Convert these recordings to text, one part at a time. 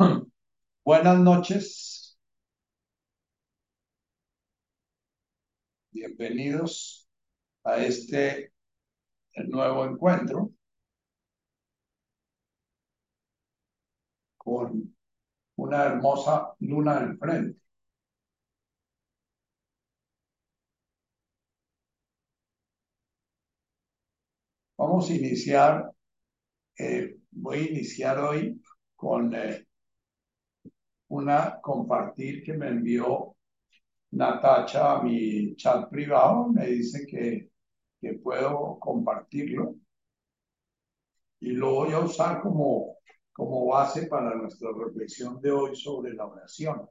Buenas noches. Bienvenidos a este nuevo encuentro con una hermosa luna en frente. Vamos a iniciar, eh, voy a iniciar hoy con eh, una compartir que me envió Natacha a mi chat privado. Me dice que, que puedo compartirlo y lo voy a usar como, como base para nuestra reflexión de hoy sobre la oración.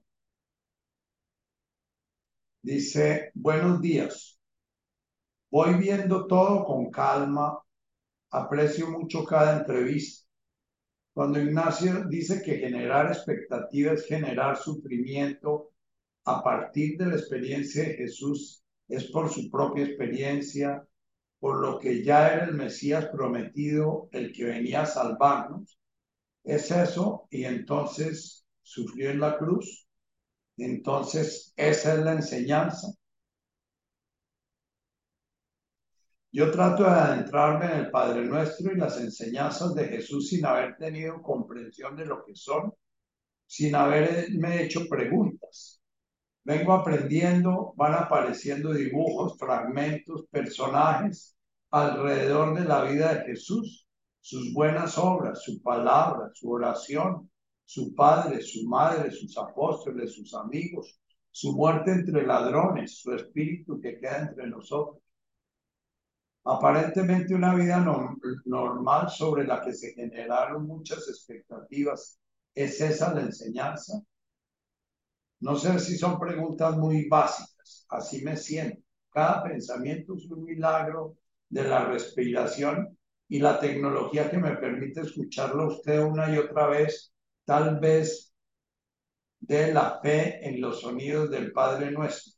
Dice, buenos días. Voy viendo todo con calma. Aprecio mucho cada entrevista cuando Ignacio dice que generar expectativa es generar sufrimiento a partir de la experiencia de Jesús, es por su propia experiencia, por lo que ya era el Mesías prometido, el que venía a salvarnos. Es eso, y entonces sufrió en la cruz. Entonces, esa es la enseñanza. Yo trato de adentrarme en el Padre Nuestro y las enseñanzas de Jesús sin haber tenido comprensión de lo que son, sin haberme hecho preguntas. Vengo aprendiendo, van apareciendo dibujos, fragmentos, personajes alrededor de la vida de Jesús, sus buenas obras, su palabra, su oración, su padre, su madre, sus apóstoles, sus amigos, su muerte entre ladrones, su espíritu que queda entre nosotros aparentemente una vida normal sobre la que se generaron muchas expectativas. ¿Es esa la enseñanza? No sé si son preguntas muy básicas, así me siento. Cada pensamiento es un milagro de la respiración y la tecnología que me permite escucharlo a usted una y otra vez, tal vez de la fe en los sonidos del Padre Nuestro.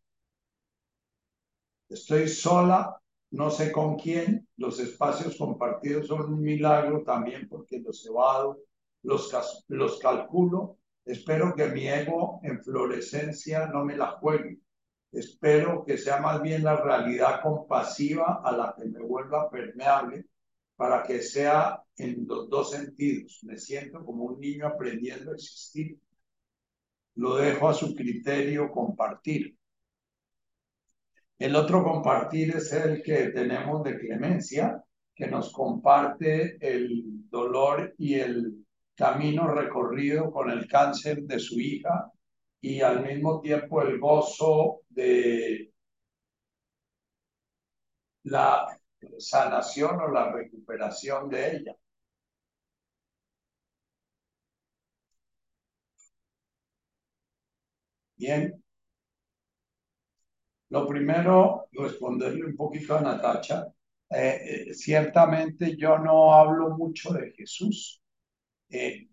Estoy sola no sé con quién, los espacios compartidos son un milagro también porque los evado, los, los calculo, espero que mi ego en florescencia no me la juegue, espero que sea más bien la realidad compasiva a la que me vuelva permeable para que sea en los dos sentidos, me siento como un niño aprendiendo a existir, lo dejo a su criterio compartir. El otro compartir es el que tenemos de Clemencia, que nos comparte el dolor y el camino recorrido con el cáncer de su hija y al mismo tiempo el gozo de la sanación o la recuperación de ella. Bien, lo primero, responderle un poquito a Natacha. Eh, eh, ciertamente yo no hablo mucho de Jesús. Eh,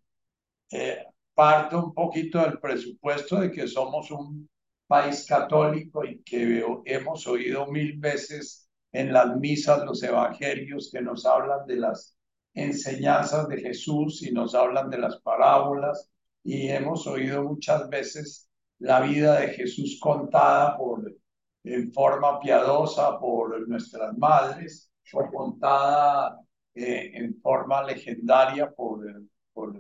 parto un poquito del presupuesto de que somos un país católico y que hemos oído mil veces en las misas los evangelios que nos hablan de las enseñanzas de Jesús y nos hablan de las parábolas y hemos oído muchas veces la vida de Jesús contada por en forma piadosa por nuestras madres o contada eh, en forma legendaria por, por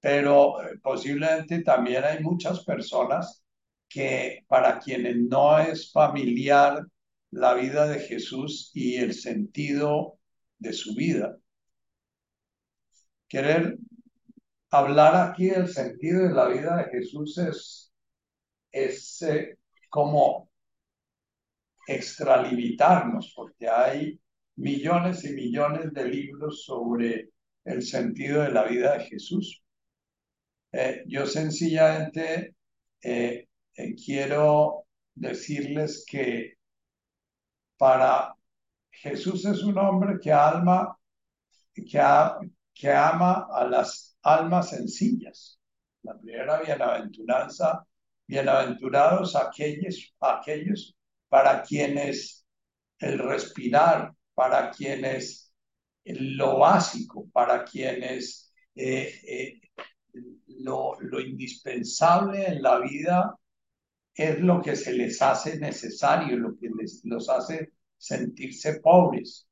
pero eh, posiblemente también hay muchas personas que para quienes no es familiar la vida de Jesús y el sentido de su vida. Querer hablar aquí del sentido de la vida de Jesús es, es eh, como extralimitarnos, porque hay millones y millones de libros sobre el sentido de la vida de Jesús. Eh, yo sencillamente eh, eh, quiero decirles que para Jesús es un hombre que, alma, que, que ama a las almas sencillas. La primera bienaventuranza, bienaventurados aquellos, aquellos para quienes el respirar, para quienes lo básico, para quienes eh, eh, lo, lo indispensable en la vida es lo que se les hace necesario, lo que les, los hace sentirse pobres.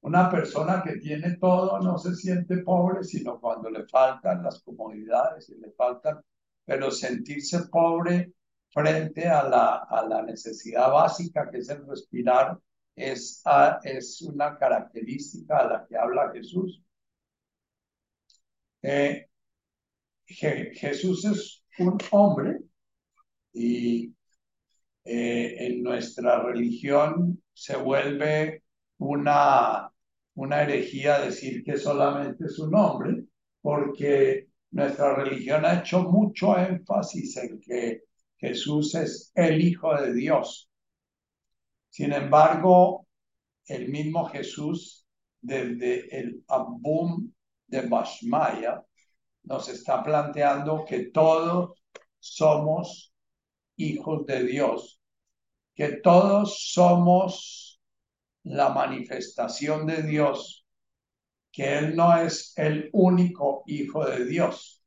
Una persona que tiene todo no se siente pobre, sino cuando le faltan las comodidades y le faltan, pero sentirse pobre frente a la, a la necesidad básica que es el respirar es, es una característica a la que habla Jesús. Eh, Jesús es un hombre y eh, en nuestra religión se vuelve una, una herejía decir que solamente es un hombre, porque nuestra religión ha hecho mucho énfasis en que Jesús es el Hijo de Dios. Sin embargo, el mismo Jesús, desde el Abum de Bashmaya, nos está planteando que todos somos hijos de Dios, que todos somos la manifestación de Dios, que Él no es el único hijo de Dios.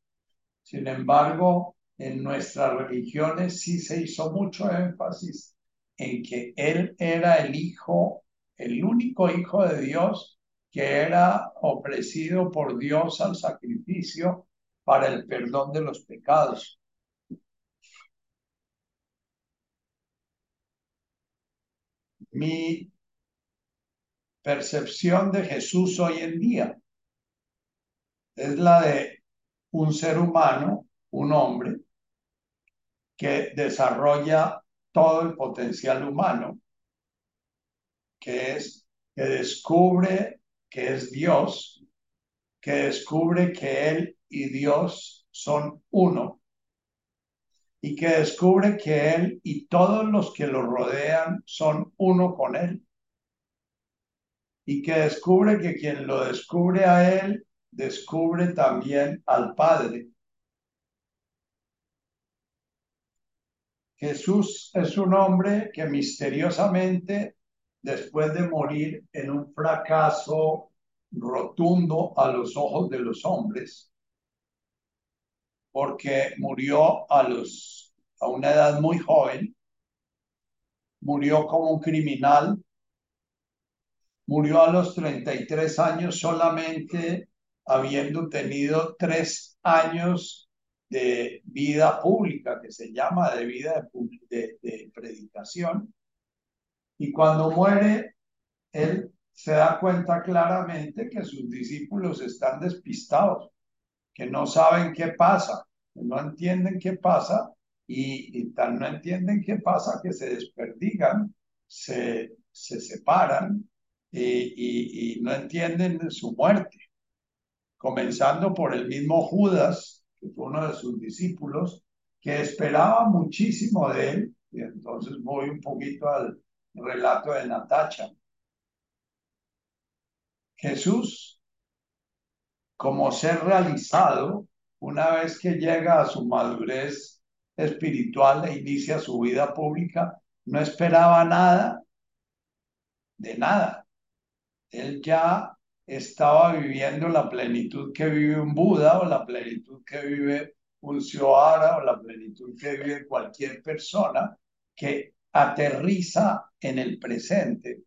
Sin embargo, en nuestras religiones sí se hizo mucho énfasis en que Él era el hijo, el único hijo de Dios que era ofrecido por Dios al sacrificio para el perdón de los pecados. Mi percepción de Jesús hoy en día es la de un ser humano, un hombre, que desarrolla todo el potencial humano, que es que descubre que es Dios, que descubre que Él y Dios son uno y que descubre que Él y todos los que lo rodean son uno con Él y que descubre que quien lo descubre a Él descubre también al Padre. Jesús es un hombre que misteriosamente, después de morir en un fracaso rotundo a los ojos de los hombres, porque murió a, los, a una edad muy joven, murió como un criminal, murió a los 33 años solamente habiendo tenido tres años de vida pública, que se llama de vida de, predicación. Y cuando muere, él se da cuenta claramente que sus discípulos están despistados que no saben qué pasa, que no entienden qué pasa y, tan no entienden qué pasa que se desperdigan, se, se separan y, y no entienden su muerte. Comenzando por el mismo Judas, que fue uno de sus discípulos, que esperaba muchísimo de él. Y entonces voy un poquito al relato de Natacha. Jesús como ser realizado una vez que llega a su madurez espiritual e inicia su vida pública, no esperaba nada de nada. Él ya estaba viviendo la plenitud que vive un Buda o la plenitud que vive un Sioara o la plenitud que vive cualquier persona que aterriza en el presente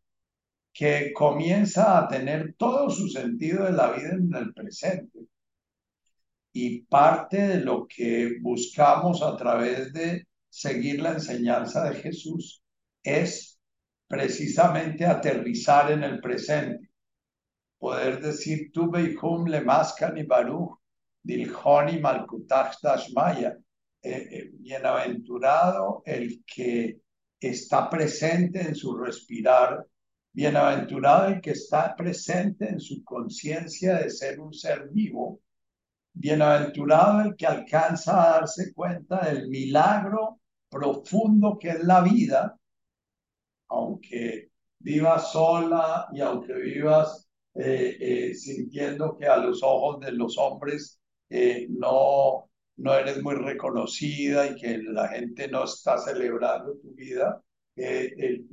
que comienza a tener todo su sentido de la vida en el presente. Y parte de lo que buscamos a través de seguir la enseñanza de Jesús es precisamente aterrizar en el presente. Poder decir, tu beihum le maskan baruch, dilhoni malkutach dashmaya. Eh, eh, bienaventurado el que está presente en su respirar Bienaventurado el que está presente en su conciencia de ser un ser vivo. Bienaventurado el que alcanza a darse cuenta del milagro profundo que es la vida, aunque vivas sola y aunque vivas eh, eh, sintiendo que a los ojos de los hombres eh, no, no eres muy reconocida y que la gente no está celebrando tu vida, el,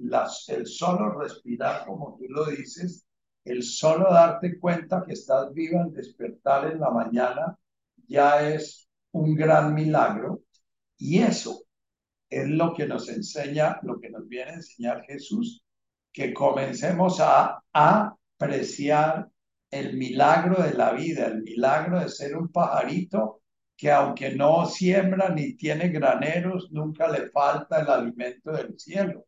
solo respirar, como tú lo dices, el solo darte cuenta que estás viva al despertar en la mañana, ya es un gran milagro. Y eso es lo que nos enseña, lo que nos viene a enseñar Jesús, que comencemos a el milagro de la vida, el milagro de ser un pajarito que aunque no siembra ni tiene graneros, nunca le falta el alimento del cielo.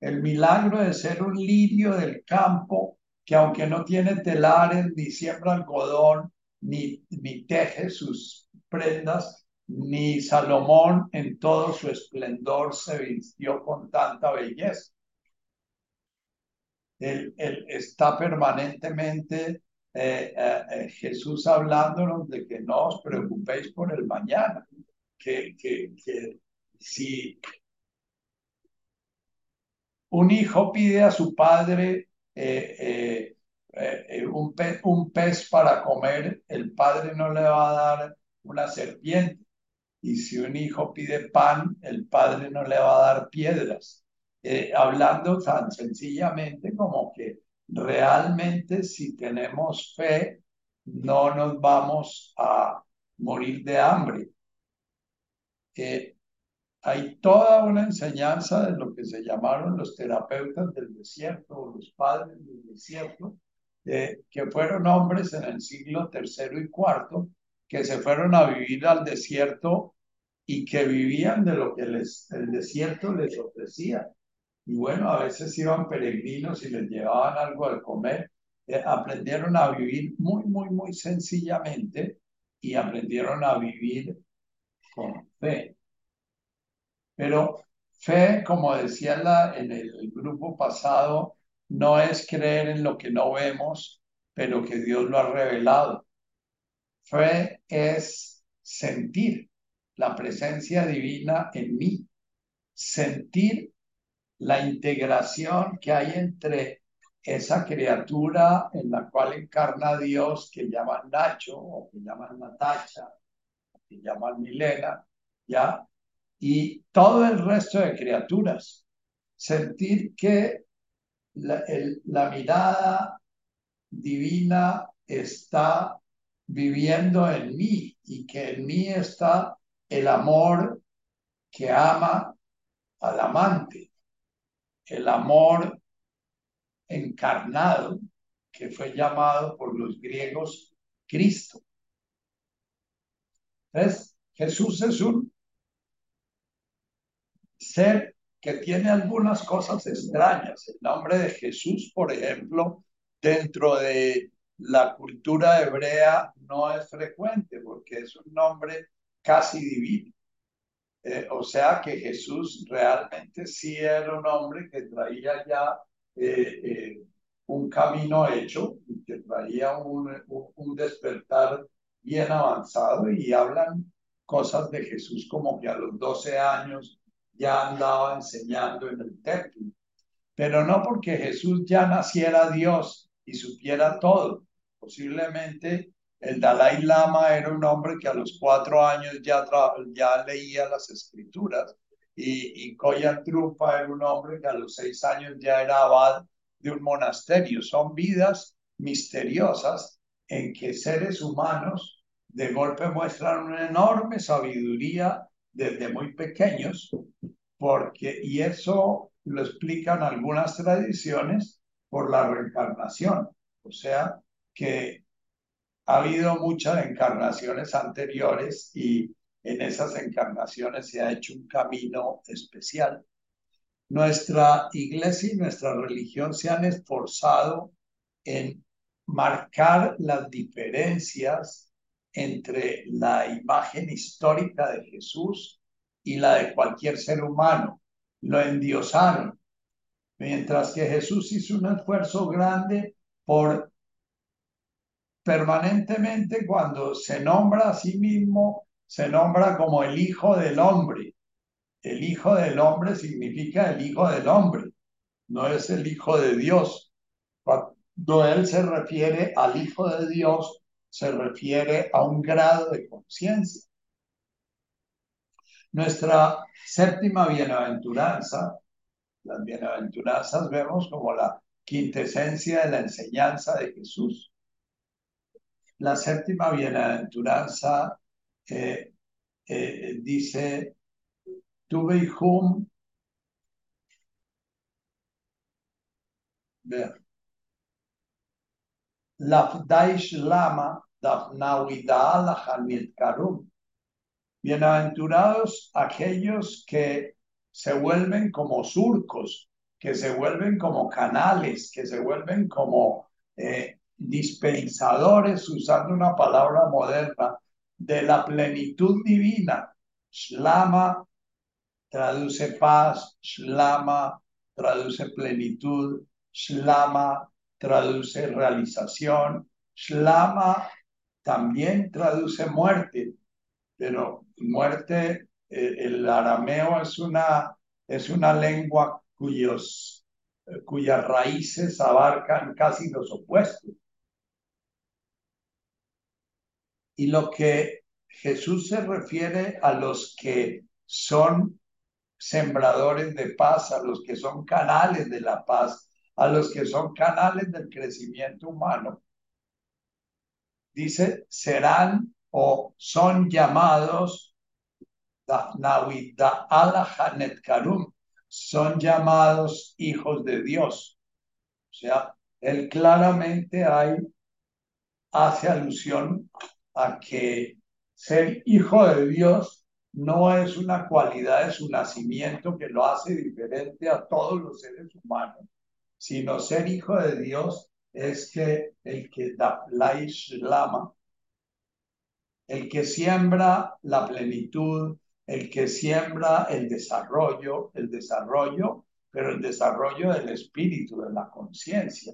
El milagro de ser un lirio del campo que aunque no tiene telares, ni siembra algodón, ni, ni teje sus prendas, ni Salomón en todo su esplendor se vistió con tanta belleza. Él, está permanentemente eh, eh, eh, Jesús hablándonos de que no os preocupéis por el mañana, que, que, que si un hijo pide a su padre un, un pez para comer, el padre no le va a dar una serpiente y si un hijo pide pan, el padre no le va a dar piedras. Eh, hablando tan sencillamente como que realmente si tenemos fe, no nos vamos a morir de hambre. Eh, hay toda una enseñanza de lo que se llamaron los terapeutas del desierto o los padres del desierto, eh, que fueron hombres en el siglo tercero y cuarto, que se fueron a vivir al desierto y que vivían de lo que les, el desierto les ofrecía. Y bueno, a veces iban peregrinos y les llevaban algo al comer. Eh, aprendieron a vivir muy, muy, muy sencillamente y aprendieron a vivir con fe. Pero fe, como decía la, en el grupo pasado, no es creer en lo que no vemos, pero que Dios lo ha revelado. Fe es sentir la presencia divina en mí, sentir la integración que hay entre esa criatura en la cual encarna Dios que llaman Nacho o que llaman Natacha, o que llaman Milena, ¿ya? Y todo el resto de criaturas. Sentir que la, la mirada divina está viviendo en mí y que en mí está el amor que ama al amante, el amor encarnado que fue llamado por los griegos Cristo. Entonces, Jesús es un ser que tiene algunas cosas extrañas. El nombre de Jesús, por ejemplo, dentro de la cultura hebrea no es frecuente porque es un nombre casi divino. Eh, o sea que Jesús realmente sí era un hombre que traía ya eh, eh, un camino hecho, que traía un, un, despertar bien avanzado y hablan cosas de Jesús como que a los 12 años ya andaba enseñando en el templo. Pero no porque Jesús ya naciera Dios y supiera todo. Posiblemente el Dalai Lama era un hombre que a los cuatro años ya, ya leía las escrituras y, y Koyan Trupa era un hombre que a los seis años ya era abad de un monasterio. Son vidas misteriosas en que seres humanos de golpe muestran una enorme sabiduría desde muy pequeños, porque, y eso lo explican algunas tradiciones por la reencarnación, o sea, que ha habido muchas encarnaciones anteriores y en esas encarnaciones se ha hecho un camino especial. Nuestra iglesia y nuestra religión se han esforzado en marcar las diferencias entre la imagen histórica de Jesús y la de cualquier ser humano. Lo endiosaron, mientras que Jesús hizo un esfuerzo grande por permanentemente cuando se nombra a sí mismo, se nombra como el Hijo del Hombre. El Hijo del Hombre significa el Hijo del Hombre, no es el Hijo de Dios. Cuando él se refiere al Hijo de Dios, se refiere a un grado de conciencia. Nuestra séptima bienaventuranza, las bienaventuranzas vemos como la quintesencia de la enseñanza de Jesús la séptima bienaventuranza eh, eh, dice, tuve hijum, Lafdaish Lama, Karum. Bienaventurados aquellos que se vuelven como surcos, que se vuelven como canales, que se vuelven como eh, dispensadores, usando una palabra moderna, de la plenitud divina. Shlama traduce paz, Shlama traduce plenitud, Shlama traduce realización, Shlama también traduce muerte, pero muerte, eh, el arameo es una, es una lengua cuyos, cuyas raíces abarcan casi los opuestos. Y lo que Jesús se refiere a los que son sembradores de paz, a los que son canales de la paz, a los que son canales del crecimiento humano. Dice, serán o son llamados son llamados hijos de Dios. O sea, él claramente hay, hace alusión a que ser hijo de Dios no es una cualidad de su nacimiento que lo hace diferente a todos los seres humanos, sino ser hijo de Dios es que el que da la islama, el que siembra la plenitud, el que siembra el desarrollo, el desarrollo, pero el desarrollo del espíritu, de la conciencia.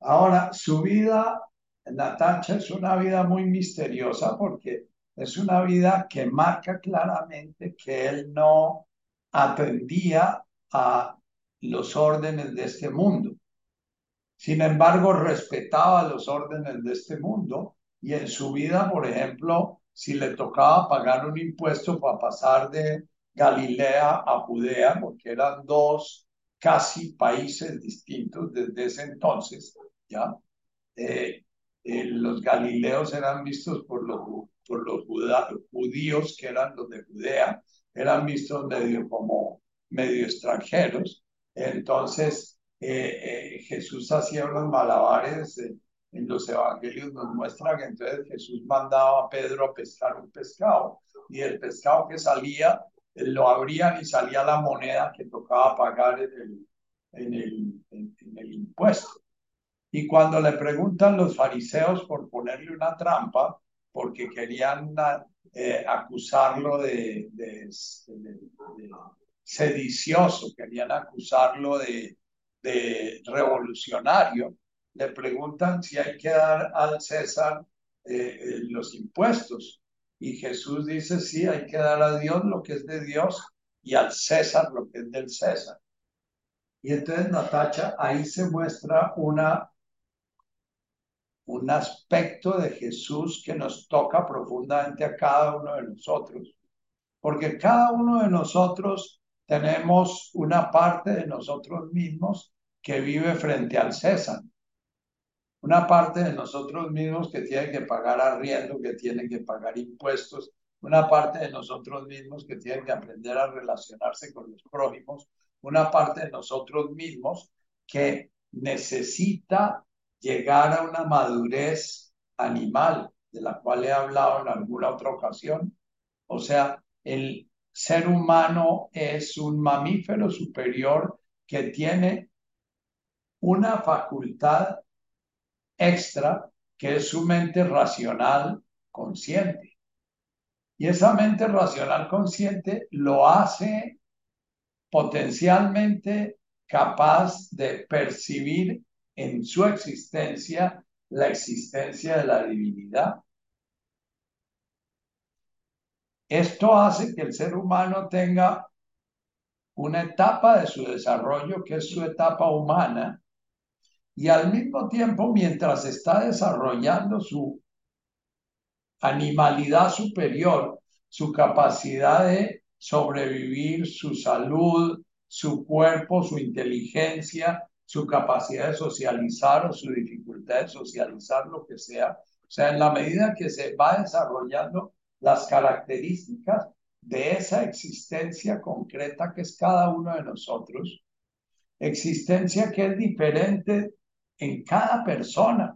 Ahora, su vida Natacha es una vida muy misteriosa porque es una vida que marca claramente que él no atendía a los órdenes de este mundo. Sin embargo, respetaba los órdenes de este mundo y en su vida, por ejemplo, si le tocaba pagar un impuesto para pasar de Galilea a Judea, porque eran dos casi países distintos desde ese entonces, ¿ya? Eh, eh, los galileos eran vistos por los, judíos, que eran los de Judea, eran vistos medio como medio extranjeros. Entonces, eh, eh, Jesús hacía unos malabares en los evangelios, nos muestra que entonces Jesús mandaba a Pedro a pescar un pescado y el pescado que salía lo abrían y salía la moneda que tocaba pagar en el impuesto. Y cuando le preguntan los fariseos por ponerle una trampa, porque querían eh, acusarlo de, sedicioso, querían acusarlo de, revolucionario, le preguntan si hay que dar al César eh, eh, los impuestos. Y Jesús dice, sí, hay que dar a Dios lo que es de Dios y al César lo que es del César. Y entonces, Natacha, ahí se muestra una un aspecto de Jesús que nos toca profundamente a cada uno de nosotros, porque cada uno de nosotros tenemos una parte de nosotros mismos que vive frente al César, una parte de nosotros mismos que tiene que pagar arriendo, que tiene que pagar impuestos, una parte de nosotros mismos que tiene que aprender a relacionarse con los prójimos, una parte de nosotros mismos que necesita llegar a una madurez animal, de la cual he hablado en alguna otra ocasión. O sea, el ser humano es un mamífero superior que tiene una facultad extra que es su mente racional consciente. Y esa mente racional consciente lo hace potencialmente capaz de percibir en su existencia la existencia de la divinidad. Esto hace que el ser humano tenga una etapa de su desarrollo que es su etapa humana y al mismo tiempo mientras está desarrollando su animalidad superior, su capacidad de sobrevivir, su salud, su cuerpo, su inteligencia, su capacidad de socializar o su dificultad de socializar, lo que sea, O sea, en la medida que se va desarrollando las características de esa existencia concreta que es cada uno de nosotros, existencia que es diferente en cada persona.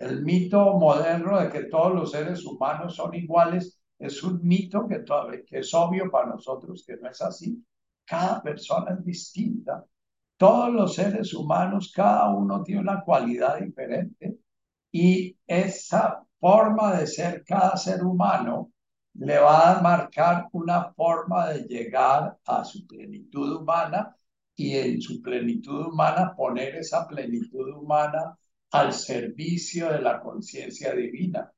El mito moderno de que todos los seres humanos son iguales es un mito que, que es obvio para nosotros que no es así. Cada persona es distinta. Todos los seres humanos, cada uno tiene una cualidad diferente y esa forma de ser cada ser humano le va a marcar una forma de llegar a su plenitud humana y en su plenitud humana poner esa plenitud humana al servicio de la conciencia divina.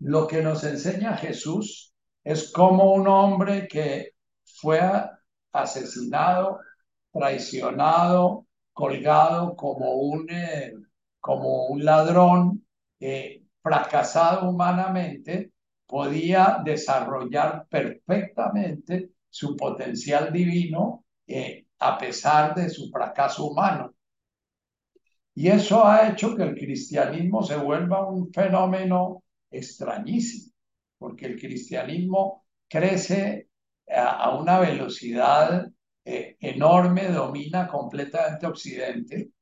Lo que nos enseña Jesús es como un hombre que fue asesinado, traicionado, colgado como un, eh, como un ladrón, eh, fracasado humanamente, podía desarrollar perfectamente su potencial divino eh, a pesar de su fracaso humano. Y eso ha hecho que el cristianismo se vuelva un fenómeno extrañísimo, porque el cristianismo crece a, una velocidad eh, enorme, domina completamente Occidente.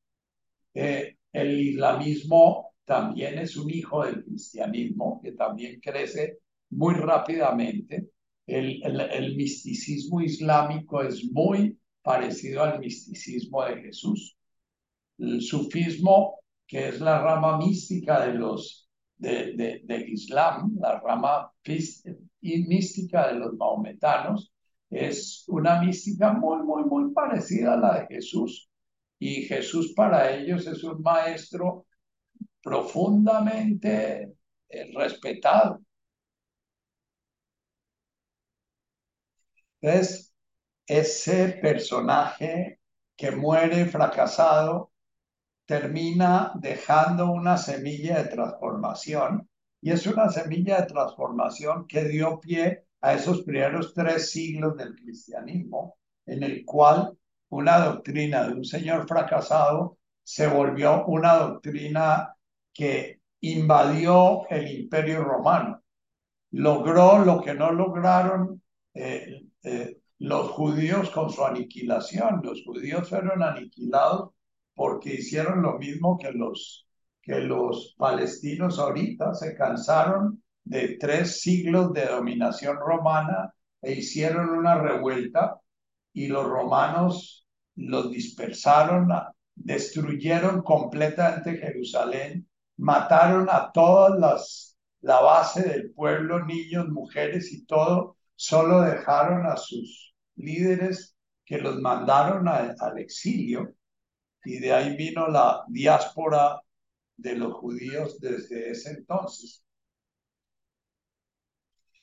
Eh, el islamismo también es un hijo del cristianismo, que también crece muy rápidamente. El, el, misticismo islámico es muy parecido al misticismo de Jesús. El sufismo, que es la rama mística de los, de, del Islam, la rama mística de los maometanos, es una mística muy, muy, muy parecida a la de Jesús. Y Jesús para ellos es un maestro profundamente eh, respetado. Entonces, ese personaje que muere fracasado termina dejando una semilla de transformación y es una semilla de transformación que dio pie a esos primeros tres siglos del cristianismo, en el cual una doctrina de un señor fracasado se volvió una doctrina que invadió el imperio romano. Logró lo que no lograron eh, eh, los judíos con su aniquilación. Los judíos fueron aniquilados porque hicieron lo mismo que los, que los palestinos ahorita, se cansaron de tres siglos de dominación romana e hicieron una revuelta y los romanos los dispersaron, destruyeron completamente Jerusalén, mataron a todas las, la base del pueblo, niños, mujeres y todo, solo dejaron a sus líderes que los mandaron al exilio y de ahí vino la diáspora de los judíos desde ese entonces.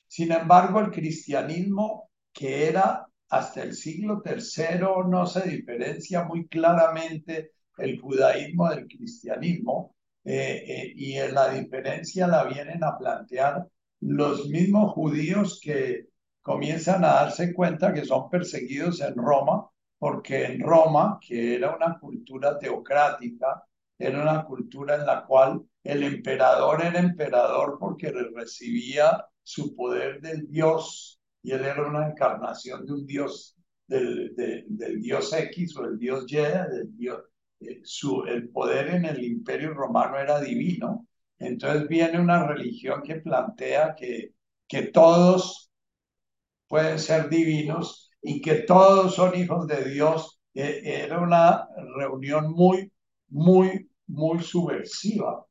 Sin embargo, el cristianismo, que era hasta el siglo III, no se diferencia muy claramente el judaísmo del cristianismo, eh, eh, y la diferencia la vienen a plantear los mismos judíos que comienzan a darse cuenta que son perseguidos en Roma, porque en Roma, que era una cultura teocrática, era una cultura en la cual el emperador era emperador porque recibía su poder del Dios y él era una encarnación de un Dios, del, Dios X o el Dios Y, del Dios, eh, su, el poder en el imperio romano era divino. Entonces viene una religión que plantea que, que todos pueden ser divinos y que todos son hijos de Dios. E, era una reunión muy, muy, muy subversiva.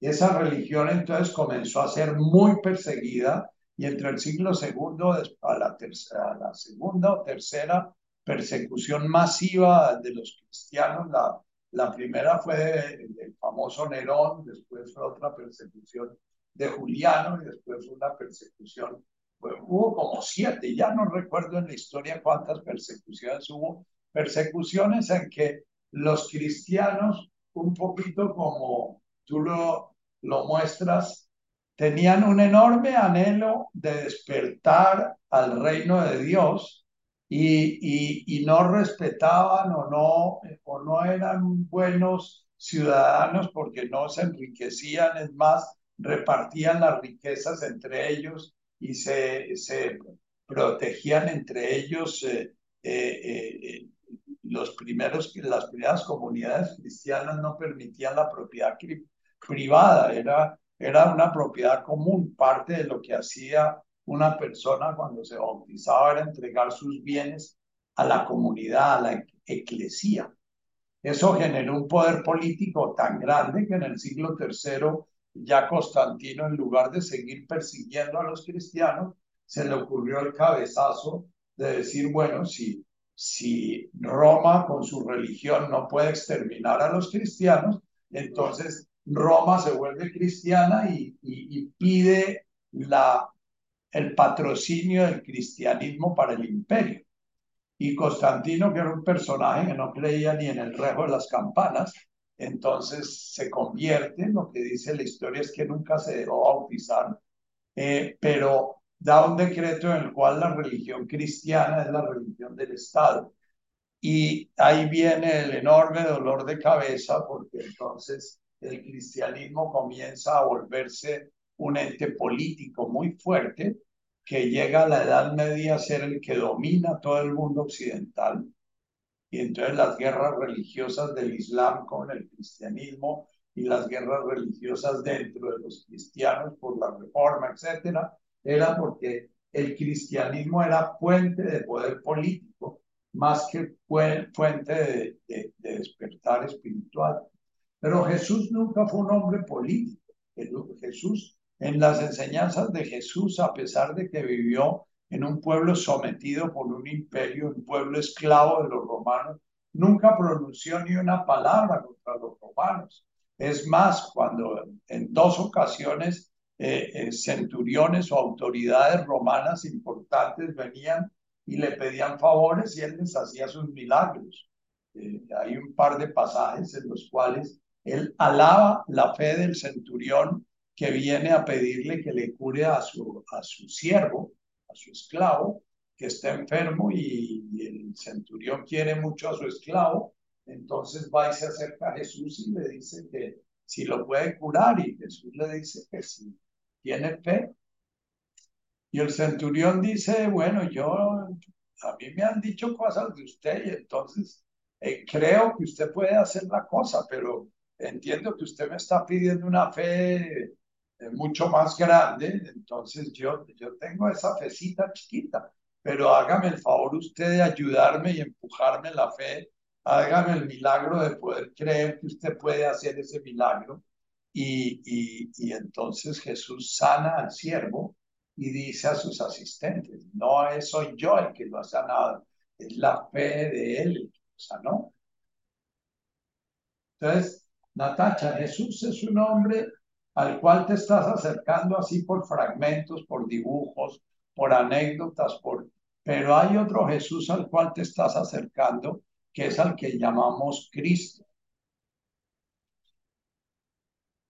Esa religión entonces comenzó a ser muy perseguida y entre el siglo segundo a la, tercera, la segunda o tercera persecución masiva de los cristianos, la, la primera fue el famoso Nerón, después fue otra persecución de Juliano y después una persecución, hubo como siete, ya no recuerdo en la historia cuántas persecuciones hubo, persecuciones en que los cristianos, un poquito como tú lo, lo muestras, tenían un enorme anhelo de despertar al reino de Dios y, y, no respetaban o no, o no eran buenos ciudadanos porque no se enriquecían, es más, repartían las riquezas entre ellos y se, se protegían entre ellos. Eh, eh, eh, los primeros, las primeras comunidades cristianas no permitían la propiedad privada, era, era una propiedad común. Parte de lo que hacía una persona cuando se bautizaba era entregar sus bienes a la comunidad, a la eclesía. Eso generó un poder político tan grande que en el siglo III ya Constantino, en lugar de seguir persiguiendo a los cristianos, se le ocurrió el cabezazo de decir, bueno, si, si Roma con su religión no puede exterminar a los cristianos, entonces Roma se vuelve cristiana y, y pide la el patrocinio del cristianismo para el imperio. Y Constantino, que era un personaje que no creía ni en el rejo de las campanas, entonces se convierte, lo que dice la historia es que nunca se dejó bautizar, eh, pero da un decreto en el cual la religión cristiana es la religión del Estado. Y ahí viene el enorme dolor de cabeza porque entonces el cristianismo comienza a volverse un ente político muy fuerte que llega a la Edad Media a ser el que domina todo el mundo occidental. Y entonces las guerras religiosas del Islam con el cristianismo y las guerras religiosas dentro de los cristianos por la reforma, etcétera, era porque el cristianismo era fuente de poder político más que fuente de, de despertar espiritual. Pero Jesús nunca fue un hombre político. Jesús en las enseñanzas de Jesús, a pesar de que vivió en un pueblo sometido por un imperio, un pueblo esclavo de los romanos, nunca pronunció ni una palabra contra los romanos. Es más, cuando en dos ocasiones eh, eh, centuriones o autoridades romanas importantes venían y le pedían favores y él les hacía sus milagros. Eh, hay un par de pasajes en los cuales él alaba la fe del centurión que viene a pedirle que le cure a su, a su siervo, su esclavo, que está enfermo y, el centurión quiere mucho a su esclavo, entonces va y se acerca a Jesús y le dice que si lo puede curar y Jesús le dice que si tiene fe. Y el centurión dice, bueno, yo, a mí me han dicho cosas de usted y entonces eh, creo que usted puede hacer la cosa, pero entiendo que usted me está pidiendo una fe mucho más grande, entonces yo, yo tengo esa fecita chiquita, pero hágame el favor usted de ayudarme y empujarme la fe, hágame el milagro de poder creer que usted puede hacer ese milagro. Y, y, y entonces Jesús sana al siervo y dice a sus asistentes, no soy yo el que lo ha sanado, es la fe de él el que lo sanó. Entonces, Natacha, Jesús es un hombre al cual te estás acercando así por fragmentos, por dibujos, por anécdotas, por... pero hay otro Jesús al cual te estás acercando, que es al que llamamos Cristo.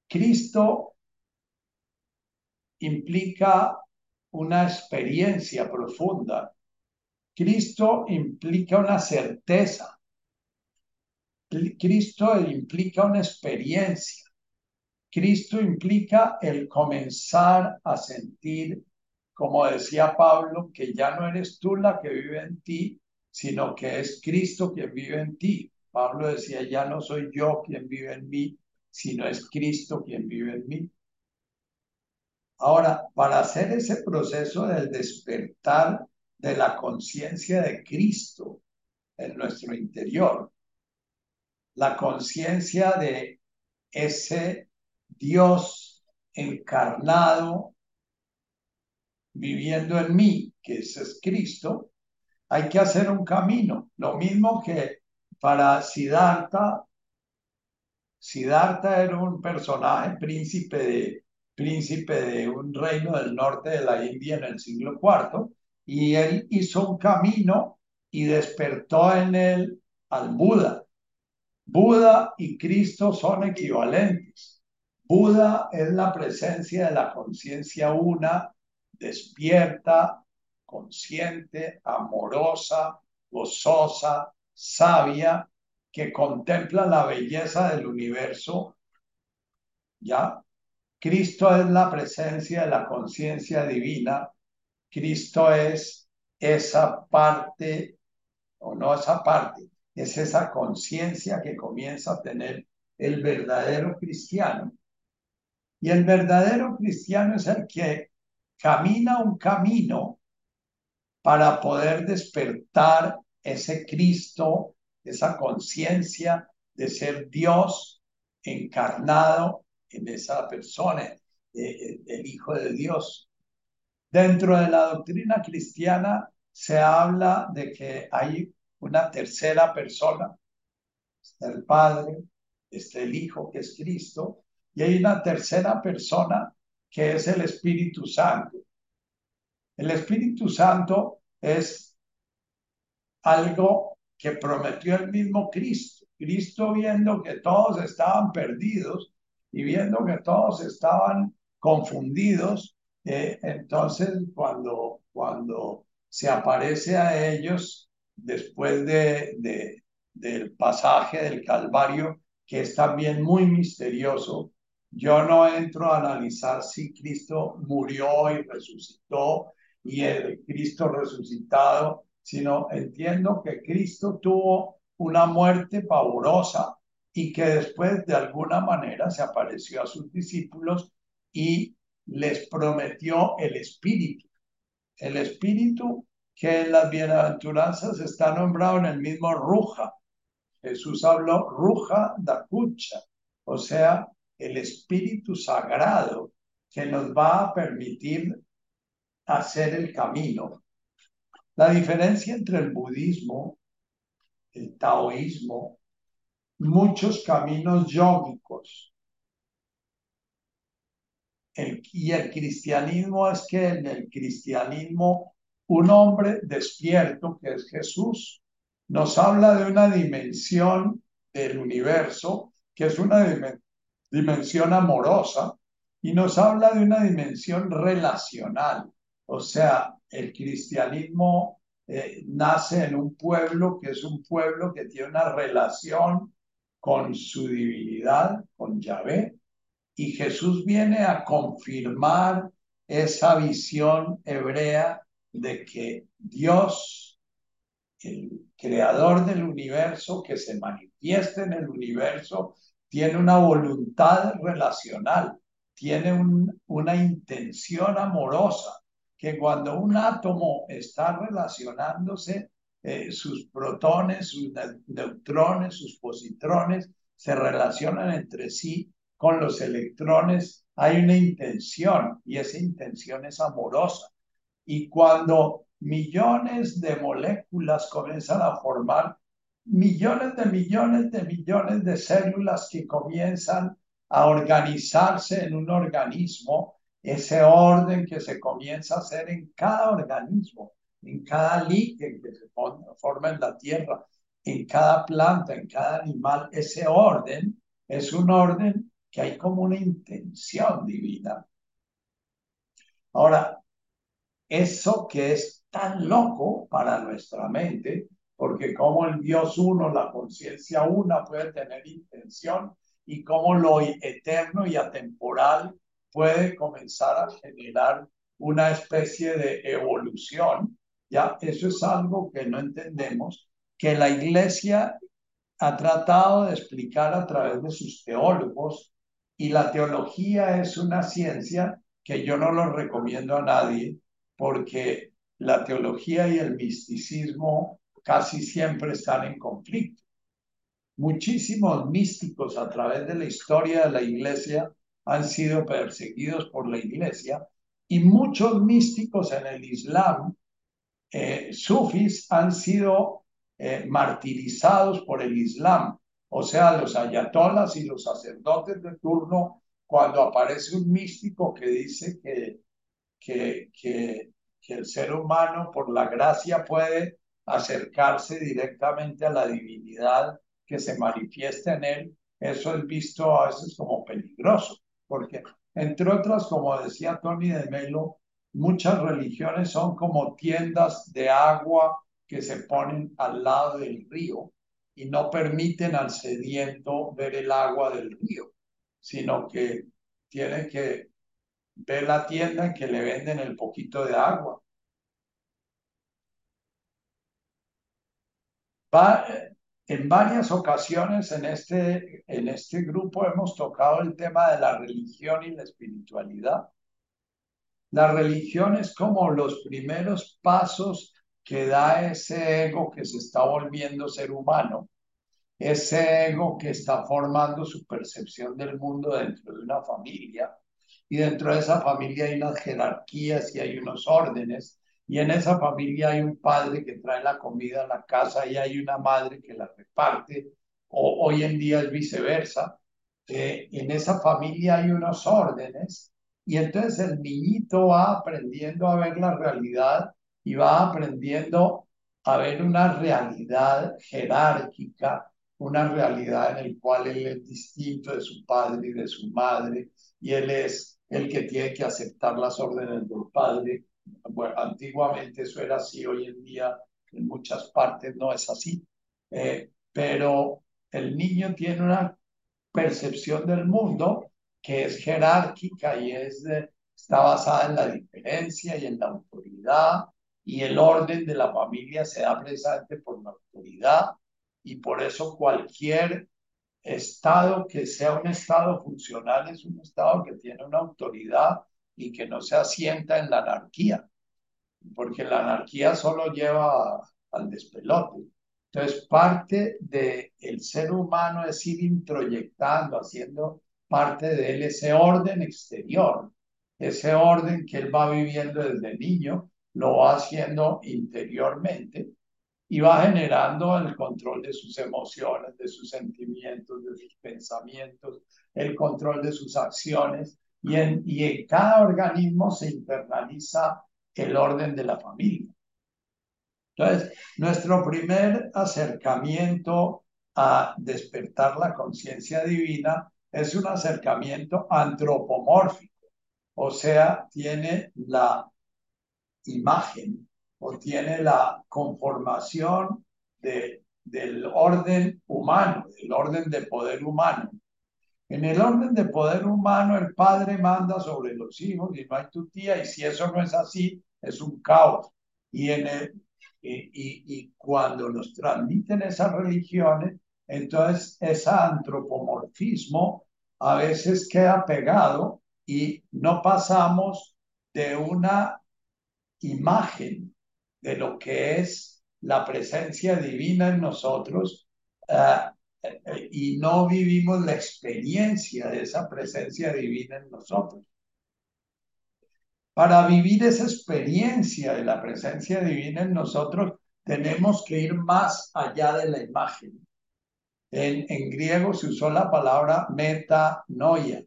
Cristo implica una experiencia profunda. Cristo implica una certeza. Cristo implica una experiencia. Cristo implica el comenzar a sentir, como decía Pablo, que ya no eres tú la que vive en ti, sino que es Cristo quien vive en ti. Pablo decía, ya no soy yo quien vive en mí, sino es Cristo quien vive en mí. Ahora, para hacer ese proceso del despertar de la conciencia de Cristo en nuestro interior, la conciencia de ese Dios encarnado viviendo en mí, que es Cristo, hay que hacer un camino. Lo mismo que para Siddhartha. Siddhartha era un personaje príncipe de, príncipe de un reino del norte de la India en el siglo IV, y él hizo un camino y despertó en él al Buda. Buda y Cristo son equivalentes. Buda es la presencia de la conciencia una, despierta, consciente, amorosa, gozosa, sabia, que contempla la belleza del universo, ¿ya? Cristo es la presencia de la conciencia divina. Cristo es esa parte, o no esa parte, es esa conciencia que comienza a tener el verdadero cristiano. Y el verdadero cristiano es el que camina un camino para poder despertar ese Cristo, esa conciencia de ser Dios encarnado en esa persona, el Hijo de Dios. Dentro de la doctrina cristiana se habla de que hay una tercera persona, está el Padre, está el Hijo que es Cristo, y hay una tercera persona que es el Espíritu Santo. El Espíritu Santo es algo que prometió el mismo Cristo. Cristo viendo que todos estaban perdidos y viendo que todos estaban confundidos, eh, entonces cuando, cuando se aparece a ellos después de, de, del pasaje del Calvario, que es también muy misterioso, yo no entro a analizar si Cristo murió y resucitó y el Cristo resucitado, sino entiendo que Cristo tuvo una muerte pavorosa y que después de alguna manera se apareció a sus discípulos y les prometió el Espíritu. El Espíritu que en las bienaventuranzas está nombrado en el mismo Ruja. Jesús habló Ruja da Cucha, o sea, el Espíritu Sagrado que nos va a permitir hacer el camino. La diferencia entre el budismo, el taoísmo, muchos caminos yógicos y el cristianismo es que en el cristianismo un hombre despierto, que es Jesús, nos habla de una dimensión del universo, que es una dimensión amorosa, y nos habla de una dimensión relacional. O sea, el cristianismo eh, nace en un pueblo que es un pueblo que tiene una relación con su divinidad, con Yahvé, y Jesús viene a confirmar esa visión hebrea de que Dios, el creador del universo, que se manifiesta en el universo, tiene una voluntad relacional, tiene una intención amorosa que cuando un átomo está relacionándose, eh, sus protones, sus neutrones, sus positrones se relacionan entre sí con los electrones, hay una intención y esa intención es amorosa. Y cuando millones de moléculas comienzan a formar millones de millones de millones de células que comienzan a organizarse en un organismo, ese orden que se comienza a hacer en cada organismo, en cada líquen que se forma en la tierra, en cada planta, en cada animal, ese orden es un orden que hay como una intención divina. Ahora, eso que es tan loco para nuestra mente, porque como el Dios uno, la conciencia una puede tener intención y como lo eterno y atemporal puede comenzar a generar una especie de evolución, ya eso es algo que no entendemos, que la iglesia ha tratado de explicar a través de sus teólogos y la teología es una ciencia que yo no lo recomiendo a nadie porque la teología y el misticismo casi siempre están en conflicto. Muchísimos místicos a través de la historia de la iglesia han sido perseguidos por la iglesia y muchos místicos en el Islam, eh, sufis, han sido eh, martirizados por el Islam. O sea, los ayatolas y los sacerdotes de turno, cuando aparece un místico que dice que, que, que, que el ser humano por la gracia puede acercarse directamente a la divinidad que se manifiesta en él, eso es visto a veces como peligroso porque entre otras, como decía Tony de Melo, muchas religiones son como tiendas de agua que se ponen al lado del río y no permiten al sediento ver el agua del río, sino que tiene que ver la tienda en que le venden el poquito de agua. En varias ocasiones en este, en este grupo hemos tocado el tema de la religión y la espiritualidad. La religión es como los primeros pasos que da ese ego que se está volviendo ser humano, ese ego que está formando su percepción del mundo dentro de una familia. Y dentro de esa familia hay unas jerarquías y hay unos órdenes. Y en esa familia hay un padre que trae la comida a la casa y hay una madre que la reparte. O hoy en día es viceversa. En esa familia hay unos órdenes y entonces el niñito va aprendiendo a ver la realidad y va aprendiendo a ver una realidad jerárquica, una realidad en la cual él es distinto de su padre y de su madre, y él es el que tiene que aceptar las órdenes del padre. Bueno, antiguamente eso era así, hoy en día en muchas partes no es así, eh, pero el niño tiene una percepción del mundo que es jerárquica y es está basada en la diferencia y en la autoridad y el orden de la familia se da precisamente por la autoridad y por eso cualquier estado que sea un estado funcional es un estado que tiene una autoridad y que no se asienta en la anarquía, porque la anarquía solo lleva al despelote. Entonces, parte del el ser humano es ir introyectando, haciendo parte de él ese orden exterior, ese orden que él va viviendo desde niño, lo va haciendo interiormente y va generando el control de sus emociones, de sus sentimientos, de sus pensamientos, el control de sus acciones y en, y en cada organismo se internaliza el orden de la familia. Entonces, nuestro primer acercamiento a despertar la conciencia divina es un acercamiento antropomórfico, o sea, tiene la imagen o tiene la conformación de, del orden humano, del orden de poder humano. En el orden de poder humano, el padre manda sobre los hijos y no hay tía, y si eso no es así, es un caos. Y, cuando nos transmiten esas religiones, entonces ese antropomorfismo a veces queda pegado y no pasamos de una imagen de lo que es la presencia divina en nosotros eh, y no vivimos la experiencia de esa presencia divina en nosotros. Para vivir esa experiencia de la presencia divina en nosotros, tenemos que ir más allá de la imagen. En, en griego se usó la palabra metanoia.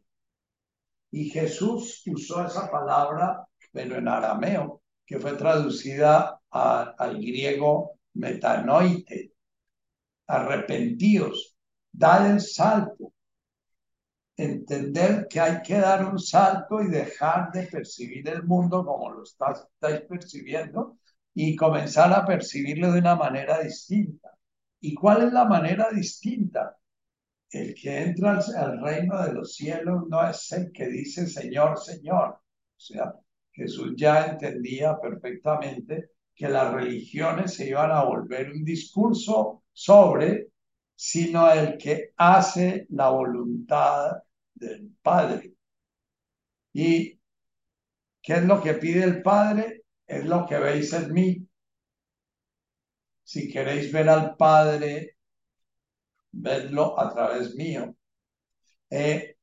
Y Jesús usó esa palabra, pero en arameo, que fue traducida al griego metanoite. Arrepentíos, dar el salto. Entender que hay que dar un salto y dejar de percibir el mundo como lo estáis percibiendo y comenzar a percibirlo de una manera distinta. ¿Y cuál es la manera distinta? El que entra al, reino de los cielos no es el que dice Señor, Señor. O sea, Jesús ya entendía perfectamente que las religiones se iban a volver un discurso sobre, sino el que hace la voluntad del Padre. ¿Y qué es lo que pide el Padre? Es lo que veis en mí. Si queréis ver al Padre, vedlo a través mío. Eh,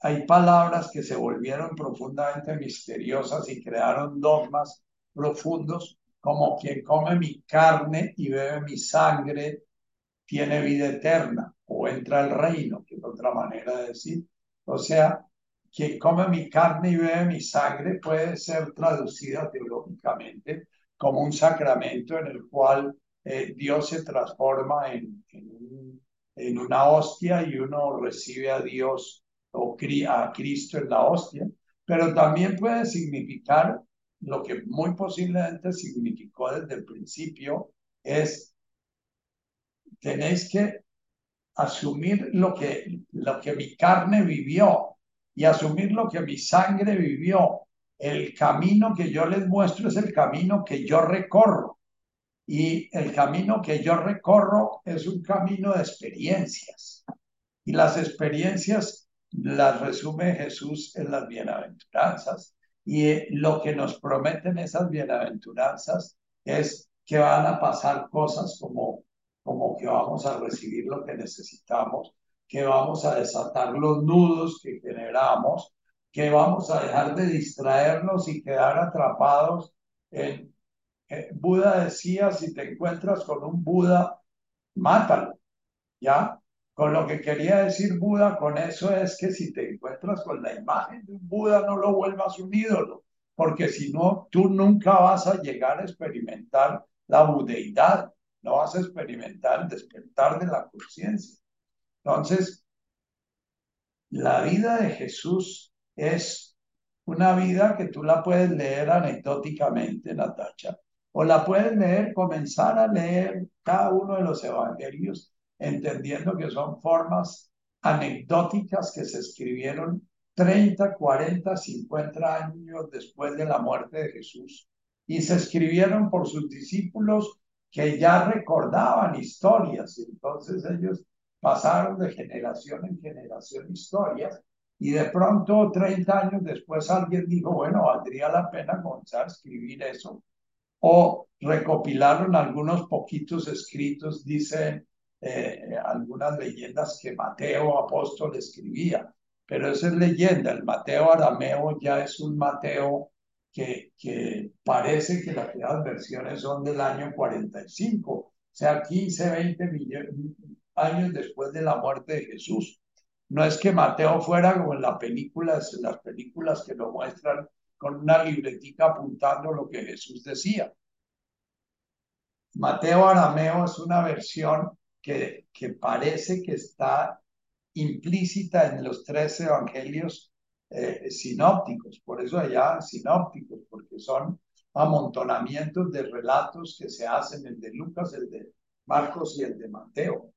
hay palabras que se volvieron profundamente misteriosas y crearon dogmas profundos, como quien come mi carne y bebe mi sangre tiene vida eterna o entra al reino, que es otra manera de decir. O sea, quien come mi carne y bebe mi sangre puede ser traducida teológicamente como un sacramento en el cual eh, Dios se transforma en, en, una hostia y uno recibe a Dios o a Cristo en la hostia, pero también puede significar lo que muy posiblemente significó desde el principio es, tenéis que asumir lo que, lo que mi carne vivió y asumir lo que mi sangre vivió. El camino que yo les muestro es el camino que yo recorro. Y el camino que yo recorro es un camino de experiencias. Y las experiencias las resume Jesús en las bienaventuranzas. Y lo que nos prometen esas bienaventuranzas es que van a pasar cosas como, como que vamos a recibir lo que necesitamos, que vamos a desatar los nudos que generamos, que vamos a dejar de distraernos y quedar atrapados en... Buda decía, si te encuentras con un Buda, mátalo, ¿ya? Con lo que quería decir Buda con eso es que si te encuentras con la imagen de un Buda, no lo vuelvas un ídolo, porque si no, tú nunca vas a llegar a experimentar la budeidad, no vas a experimentar el despertar de la conciencia. Entonces, la vida de Jesús es una vida que tú la puedes leer anecdóticamente, Natacha, o la puedes leer, comenzar a leer cada uno de los evangelios entendiendo que son formas anecdóticas que se escribieron 30, 40, 50 años después de la muerte de Jesús y se escribieron por sus discípulos que ya recordaban historias. Entonces ellos pasaron de generación en generación historias y de pronto 30 años después alguien dijo, bueno, valdría la pena comenzar a escribir eso. O recopilaron algunos poquitos escritos, dicen eh, algunas leyendas que Mateo apóstol escribía, pero esa es leyenda, el Mateo arameo ya es un Mateo que, que parece que las primeras versiones son del año 45, o sea, 15, 20 millones, años después de la muerte de Jesús. No es que Mateo fuera como en las películas, en las películas que lo muestran con una libretica apuntando lo que Jesús decía. Mateo arameo es una versión que, que parece que está implícita en los tres evangelios eh, sinópticos, por eso allá sinópticos, porque son amontonamientos de relatos que se hacen, el de Lucas, el de Marcos y el de Mateo.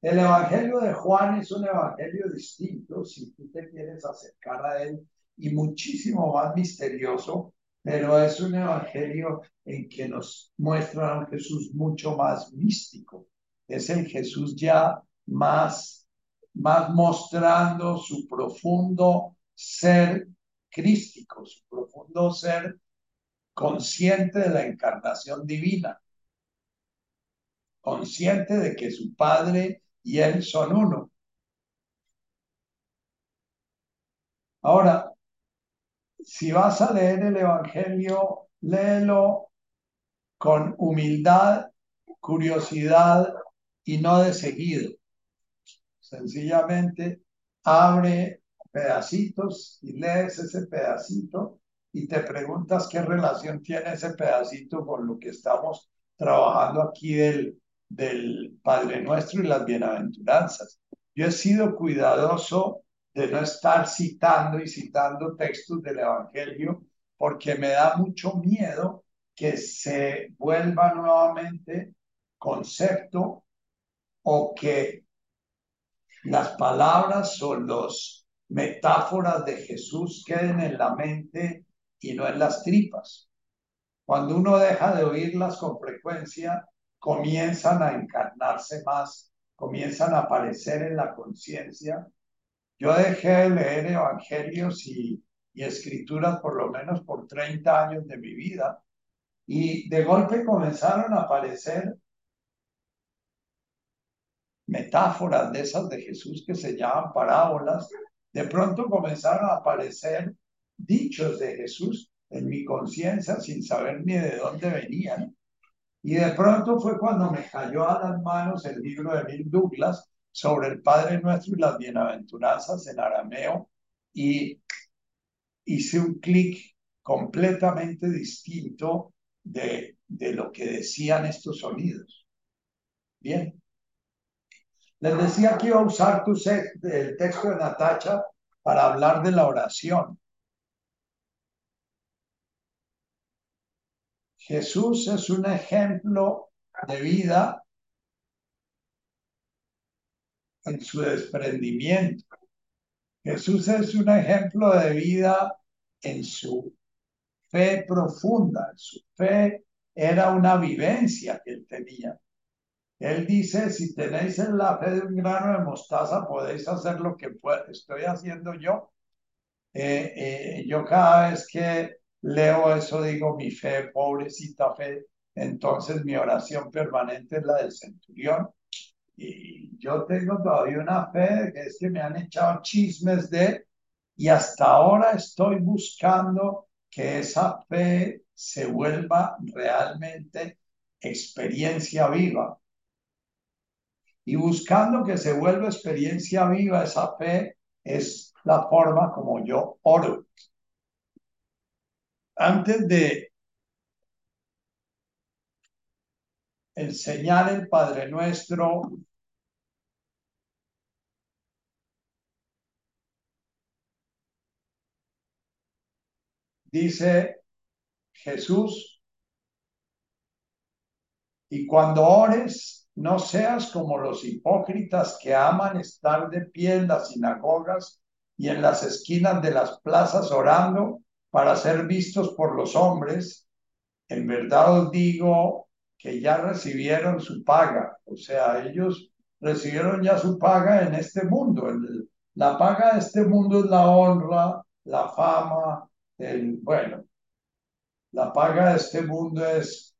El Evangelio de Juan es un evangelio distinto, si tú te quieres acercar a él, y muchísimo más misterioso, pero es un evangelio en que nos muestra a un Jesús mucho más místico es el Jesús ya más, más mostrando su profundo ser crístico, su profundo ser consciente de la encarnación divina, consciente de que su Padre y Él son uno. Ahora, si vas a leer el Evangelio, léelo con humildad, curiosidad y no de seguido. Sencillamente abre pedacitos y lees ese pedacito y te preguntas qué relación tiene ese pedacito con lo que estamos trabajando aquí del, del Padre Nuestro y las bienaventuranzas. Yo he sido cuidadoso de no estar citando y citando textos del Evangelio porque me da mucho miedo que se vuelva nuevamente concepto o que las palabras o las metáforas de Jesús queden en la mente y no en las tripas. Cuando uno deja de oírlas con frecuencia, comienzan a encarnarse más, comienzan a aparecer en la conciencia. Yo dejé de leer evangelios y, y escrituras por lo menos por 30 años de mi vida y de golpe comenzaron a aparecer metáforas de esas de Jesús que se llaman parábolas, de pronto comenzaron a aparecer dichos de Jesús en mi conciencia sin saber ni de dónde venían. Y de pronto fue cuando me cayó a las manos el libro de Bill Douglas sobre el Padre Nuestro y las bienaventuranzas en arameo y hice un clic completamente distinto de, de lo que decían estos sonidos. Bien, les decía que iba a usar tu el texto de Natacha para hablar de la oración. Jesús es un ejemplo de vida en su desprendimiento. Jesús es un ejemplo de vida en su fe profunda. Su fe era una vivencia que él tenía. Él dice, si tenéis la fe de un grano de mostaza, podéis hacer lo que estoy haciendo yo. Eh, eh, yo cada vez que leo eso digo, mi fe, pobrecita fe, entonces mi oración permanente es la del centurión. Y yo tengo todavía una fe que es que me han echado chismes de, y hasta ahora estoy buscando que esa fe se vuelva realmente experiencia viva. Y buscando que se vuelva experiencia viva esa fe es la forma como yo oro. Antes de enseñar el Padre Nuestro, dice Jesús, y cuando ores, no seas como los hipócritas que aman estar de pie en las sinagogas y en las esquinas de las plazas orando para ser vistos por los hombres. En verdad os digo que ya recibieron su paga, o sea, ellos recibieron ya su paga en este mundo. La paga de este mundo es la honra, la fama, el, bueno, la paga de este mundo es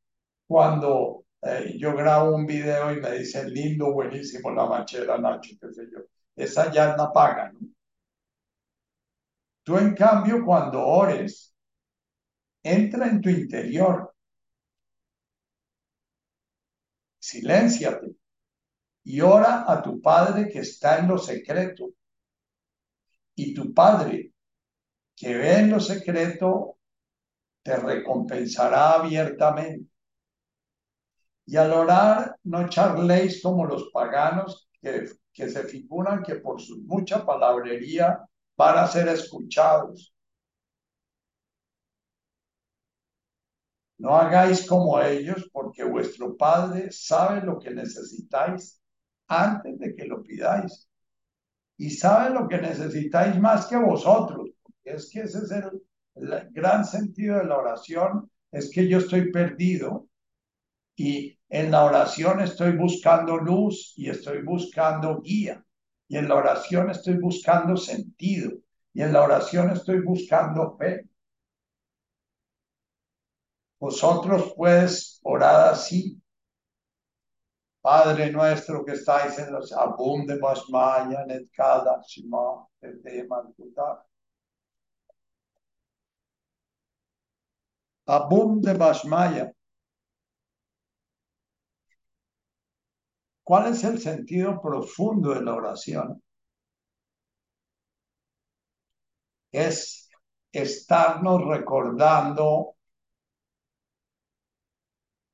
cuando eh, yo grabo un video y me dicen lindo, buenísimo, la manchera, Nacho, qué sé yo. Esa ya la paga. Tú, en cambio, cuando ores, entra en tu interior, silénciate y ora a tu Padre que está en lo secreto. Y tu Padre que ve en lo secreto te recompensará abiertamente. Y al orar, no charléis como los paganos que, que se figuran que por su mucha palabrería van a ser escuchados. No hagáis como ellos, porque vuestro Padre sabe lo que necesitáis antes de que lo pidáis. Y sabe lo que necesitáis más que vosotros, porque es que ese es el, el gran sentido de la oración, es que yo estoy perdido y en la oración estoy buscando luz y estoy buscando guía. Y en la oración estoy buscando sentido. Y en la oración estoy buscando fe. Vosotros puedes orar así. Padre nuestro que estáis en los abunde basmaya netkada shima Abunde basmaya. ¿Cuál es el sentido profundo de la oración? Es estarnos recordando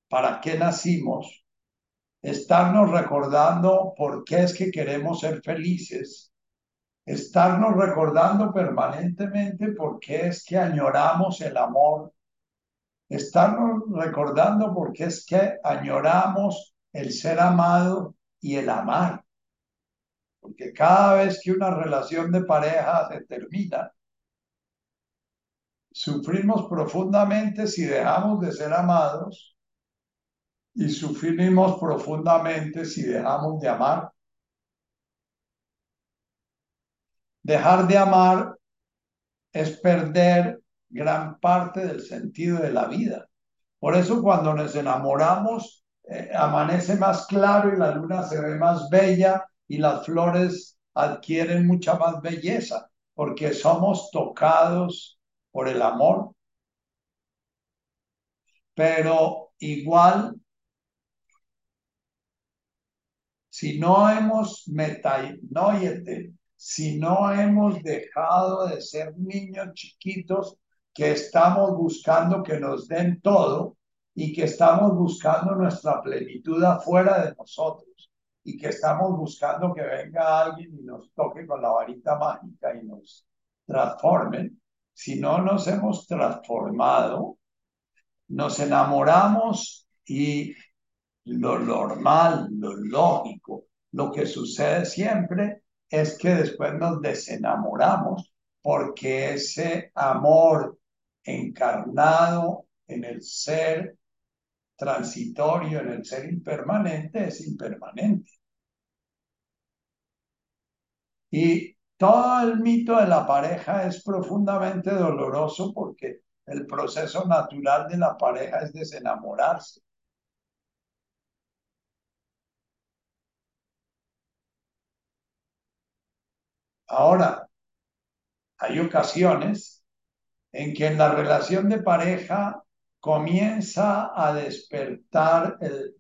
para qué nacimos, estarnos recordando por qué es que queremos ser felices, estarnos recordando permanentemente por qué es que añoramos el amor, estarnos recordando por qué es que añoramos el ser amado y el amar. Porque cada vez que una relación de pareja se termina, sufrimos profundamente si dejamos de ser amados y sufrimos profundamente si dejamos de amar. Dejar de amar es perder gran parte del sentido de la vida. Por eso cuando nos enamoramos eh, amanece más claro y la luna se ve más bella y las flores adquieren mucha más belleza, porque somos tocados por el amor. Pero igual, si no hemos metanoyete, si no hemos dejado de ser niños chiquitos que estamos buscando que nos den todo, y que estamos buscando nuestra plenitud afuera de nosotros y que estamos buscando que venga alguien y nos toque con la varita mágica y nos transforme. Si no nos hemos transformado, nos enamoramos y lo normal, lo lógico, lo que sucede siempre es que después nos desenamoramos porque ese amor encarnado en el ser transitorio, en el ser impermanente, es impermanente. Y todo el mito de la pareja es profundamente doloroso porque el proceso natural de la pareja es desenamorarse. Ahora, hay ocasiones en que en la relación de pareja comienza a despertar el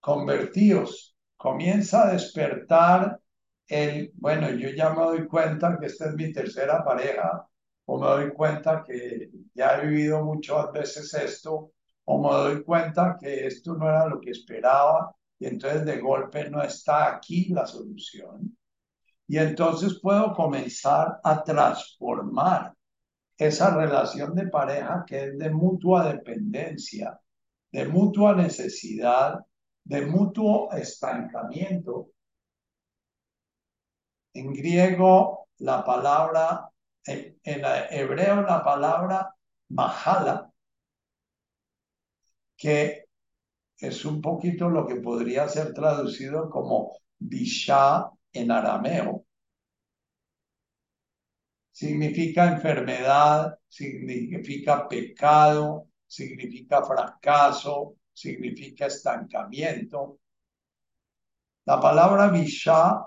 convertidos, comienza a despertar el, bueno, yo ya me doy cuenta que esta es mi tercera pareja, o me doy cuenta que ya he vivido muchas veces esto, o me doy cuenta que esto no era lo que esperaba, y entonces de golpe no está aquí la solución. Y entonces puedo comenzar a transformar esa relación de pareja que es de mutua dependencia, de mutua necesidad, de mutuo estancamiento. En griego la palabra, en, hebreo la palabra mahala, que es un poquito lo que podría ser traducido como bisha en arameo. Significa enfermedad, significa pecado, significa fracaso, significa estancamiento. La palabra Bisha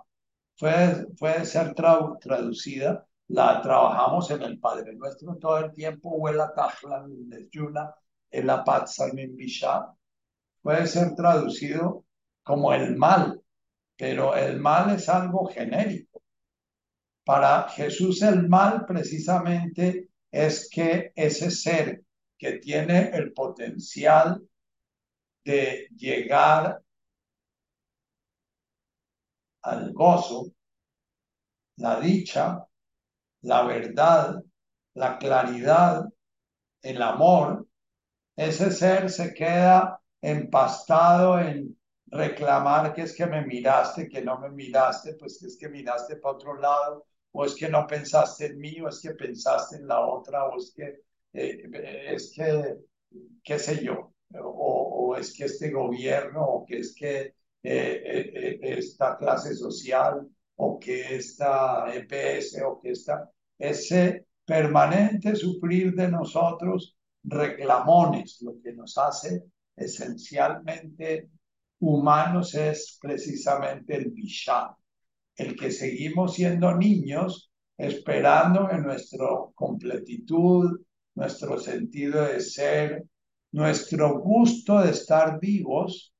puede, puede ser traducida, la trabajamos en el Padre Nuestro todo el tiempo, huela tajlan yuna, el apatsalmin Bisha, puede ser traducido como el mal, pero el mal es algo genérico. Para Jesús el mal precisamente es que ese ser que tiene el potencial de llegar al gozo, la dicha, la verdad, la claridad, el amor, ese ser se queda empastado en reclamar que es que me miraste, que no me miraste, pues que es que miraste para otro lado, o es que no pensaste en mí, o es que pensaste en la otra, o es que, eh, es que, qué sé yo, o, es que este gobierno, o que es que eh, eh, esta clase social, o que esta EPS, o que esta, ese permanente sufrir de nosotros reclamones, lo que nos hace esencialmente humanos es precisamente el Bishá, el que seguimos siendo niños esperando en nuestra completitud, nuestro sentido de ser, nuestro gusto de estar vivos,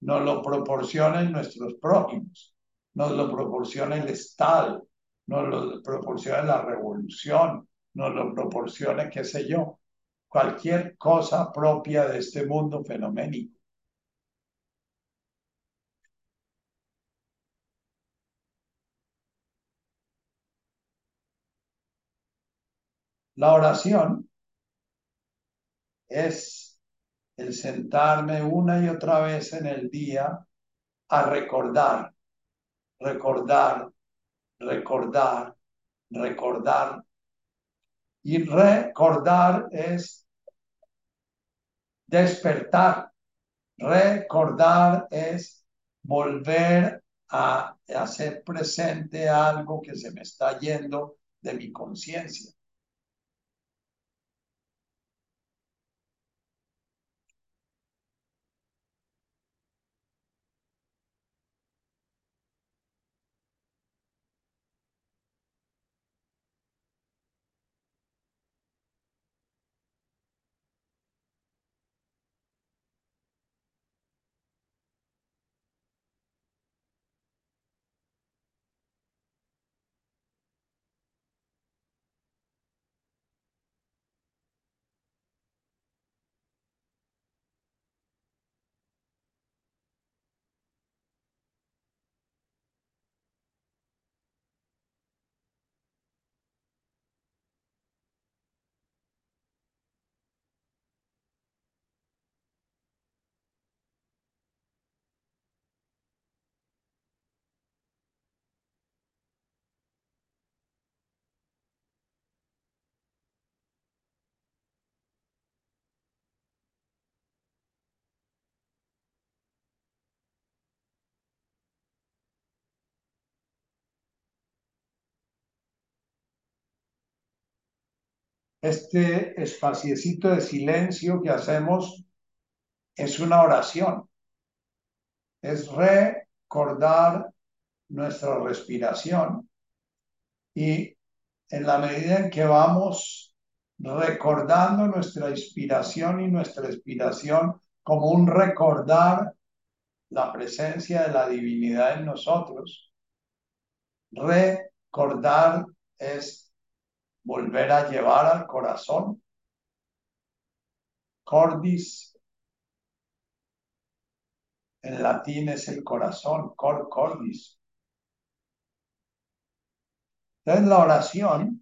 nos lo proporcionen nuestros prójimos, nos lo proporciona el Estado, nos lo proporciona la revolución, nos lo proporciona, qué sé yo, cualquier cosa propia de este mundo fenoménico. La oración es el sentarme una y otra vez en el día a recordar, recordar, recordar, recordar. Y recordar es despertar. Recordar es volver a hacer presente algo que se me está yendo de mi conciencia. Este espaciecito de silencio que hacemos es una oración. Es recordar nuestra respiración y en la medida en que vamos recordando nuestra inspiración y nuestra expiración como un recordar la presencia de la divinidad en nosotros, recordar es volver a llevar al corazón. Cordis en latín es el corazón, cor cordis. Entonces la oración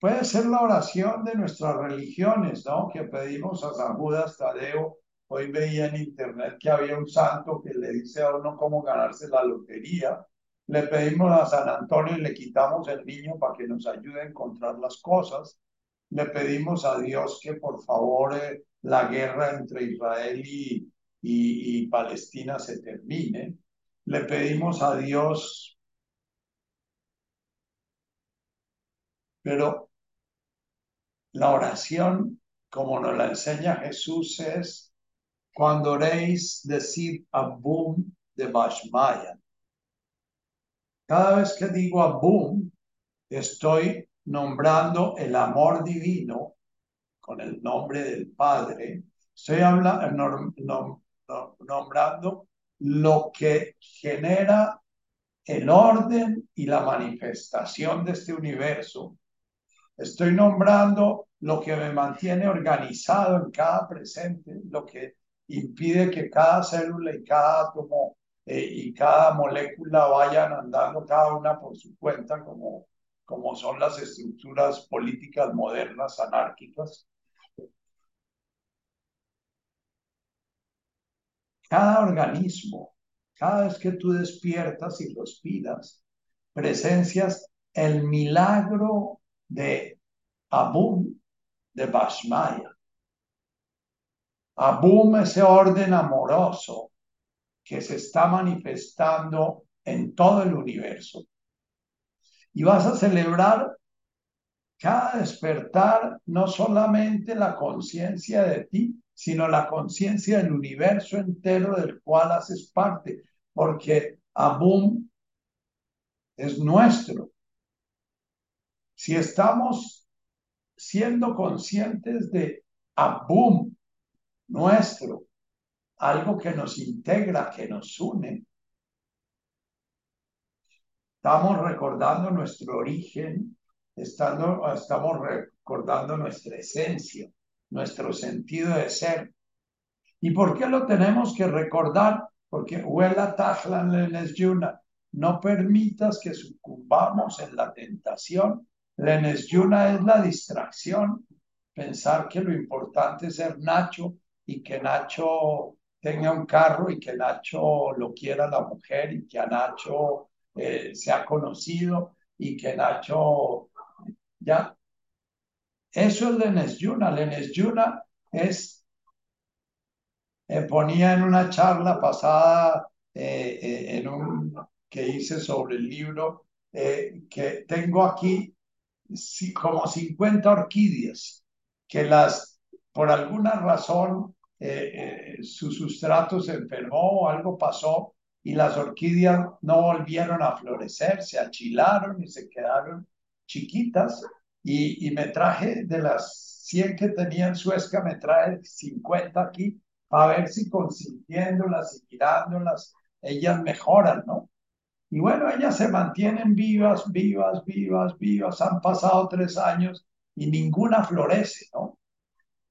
puede ser la oración de nuestras religiones, ¿no? Que pedimos a San Judas Tadeo. Hoy veía en internet que había un santo que le dice a uno cómo ganarse la lotería. Le pedimos a San Antonio y le quitamos el niño para que nos ayude a encontrar las cosas. Le pedimos a Dios que por favor eh, la guerra entre Israel y, y, Palestina se termine. Le pedimos a Dios pero la oración, como nos la enseña Jesús, es cuando oréis, decir Abum de Bashmaya. Cada vez que digo Abum, estoy nombrando el amor divino con el nombre del Padre. Estoy hablando, nombrando lo que genera el orden y la manifestación de este universo Estoy nombrando lo que me mantiene organizado en cada presente, lo que impide que cada célula y cada átomo eh, y cada molécula vayan andando cada una por su cuenta, como, como son las estructuras políticas modernas anárquicas. Cada organismo, cada vez que tú despiertas y respiras, presencias el milagro de Abum de Bashmaya. Abum, ese orden amoroso que se está manifestando en todo el universo. Y vas a celebrar cada despertar no solamente la conciencia de ti, sino la conciencia del universo entero del cual haces parte, porque Abum es nuestro. Si estamos siendo conscientes de Abum, nuestro, algo que nos integra, que nos une, estamos recordando nuestro origen, estando, estamos recordando nuestra esencia, nuestro sentido de ser. ¿Y por qué lo tenemos que recordar? Porque huela tajlan yuna. No permitas que sucumbamos en la tentación la yuna es la distracción, pensar que lo importante es ser Nacho y que Nacho tenga un carro y que Nacho lo quiera la mujer y que a Nacho eh, sea conocido y que Nacho ya. Eso es Lenesyuna. Lenesyuna es, eh, ponía en una charla pasada eh, en un que hice sobre el libro que tengo aquí como 50 orquídeas que las, por alguna razón, eh, eh, su sustrato se enfermó algo pasó y las orquídeas no volvieron a florecer, se achilaron y se quedaron chiquitas. Y, y me traje de las 100 que tenía en Suezca, me traje 50 aquí para ver si consintiéndolas y mirándolas, ellas mejoran, ¿no? Y bueno, ellas se mantienen vivas, vivas, vivas, vivas. Han pasado tres años y ninguna florece, ¿no?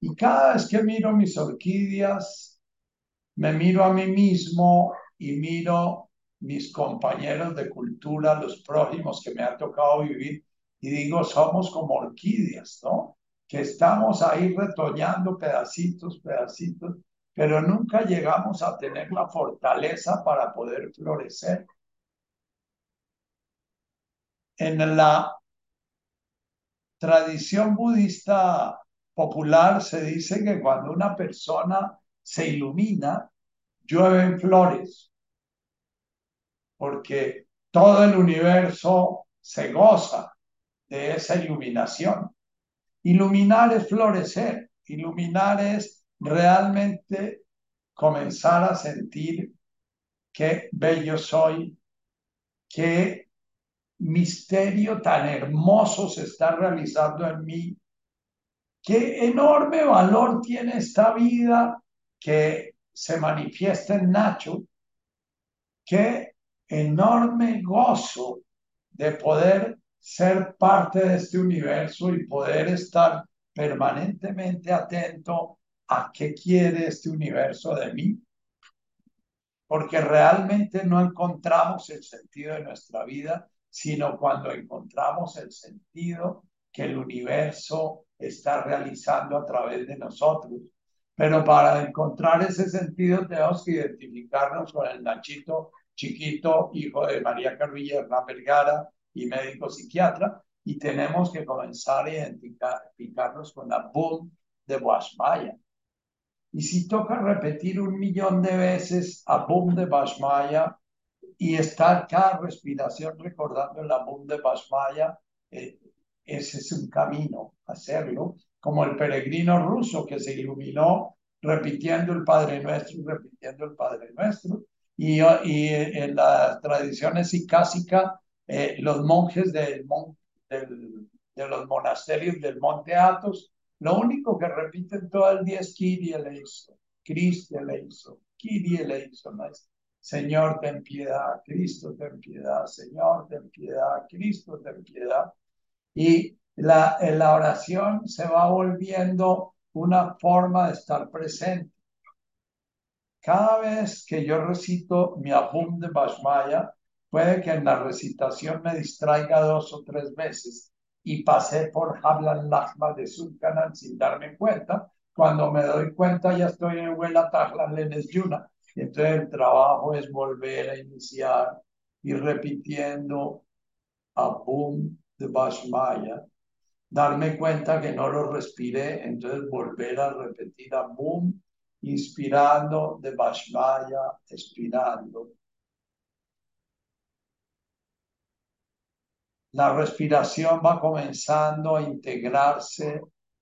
Y cada vez que miro mis orquídeas, me miro a mí mismo y miro mis compañeros de cultura, los prójimos que me ha tocado vivir, y digo, somos como orquídeas, ¿no? Que estamos ahí retoñando pedacitos, pedacitos, pero nunca llegamos a tener la fortaleza para poder florecer en la tradición budista popular se dice que cuando una persona se ilumina, llueven flores, porque todo el universo se goza de esa iluminación. Iluminar es florecer, iluminar es realmente comenzar a sentir qué bello soy, qué misterio tan hermoso se está realizando en mí, qué enorme valor tiene esta vida que se manifiesta en Nacho, qué enorme gozo de poder ser parte de este universo y poder estar permanentemente atento a qué quiere este universo de mí, porque realmente no encontramos el sentido de nuestra vida, sino cuando encontramos el sentido que el universo está realizando a través de nosotros. Pero para encontrar ese sentido tenemos que identificarnos con el Nachito chiquito, hijo de María Carvilla Hernán Vergara y médico psiquiatra, y tenemos que comenzar a identificarnos con la boom de Bashmaya. Y si toca repetir un millón de veces a boom de Bashmaya y estar cada respiración recordando la boom de Bashmaya, eh, ese es un camino, hacerlo, como el peregrino ruso que se iluminó repitiendo el Padre Nuestro repitiendo el Padre Nuestro. Y, y en las tradiciones sicásicas, eh, los monjes del, del, de los monasterios del Monte Athos, lo único que repiten todo el día es Kyrie eleison, Cristo eleison, Kyrie eleison. Señor, ten piedad, Cristo, ten piedad, Señor, ten piedad, Cristo, ten piedad. Y la, la oración se va volviendo una forma de estar presente. Cada vez que yo recito mi Abum de Bashmaya, puede que en la recitación me distraiga dos o tres veces y pasé por Hablan Lachma de Sulcanan sin darme cuenta. Cuando me doy cuenta ya estoy en Huela Tajlan Lenes Yuna. Entonces el trabajo es volver a iniciar y repitiendo Abum de Bashmaya darme cuenta que no lo respiré, entonces volver a repetir a boom, inspirando de Bashmaya, expirando. La respiración va comenzando a integrarse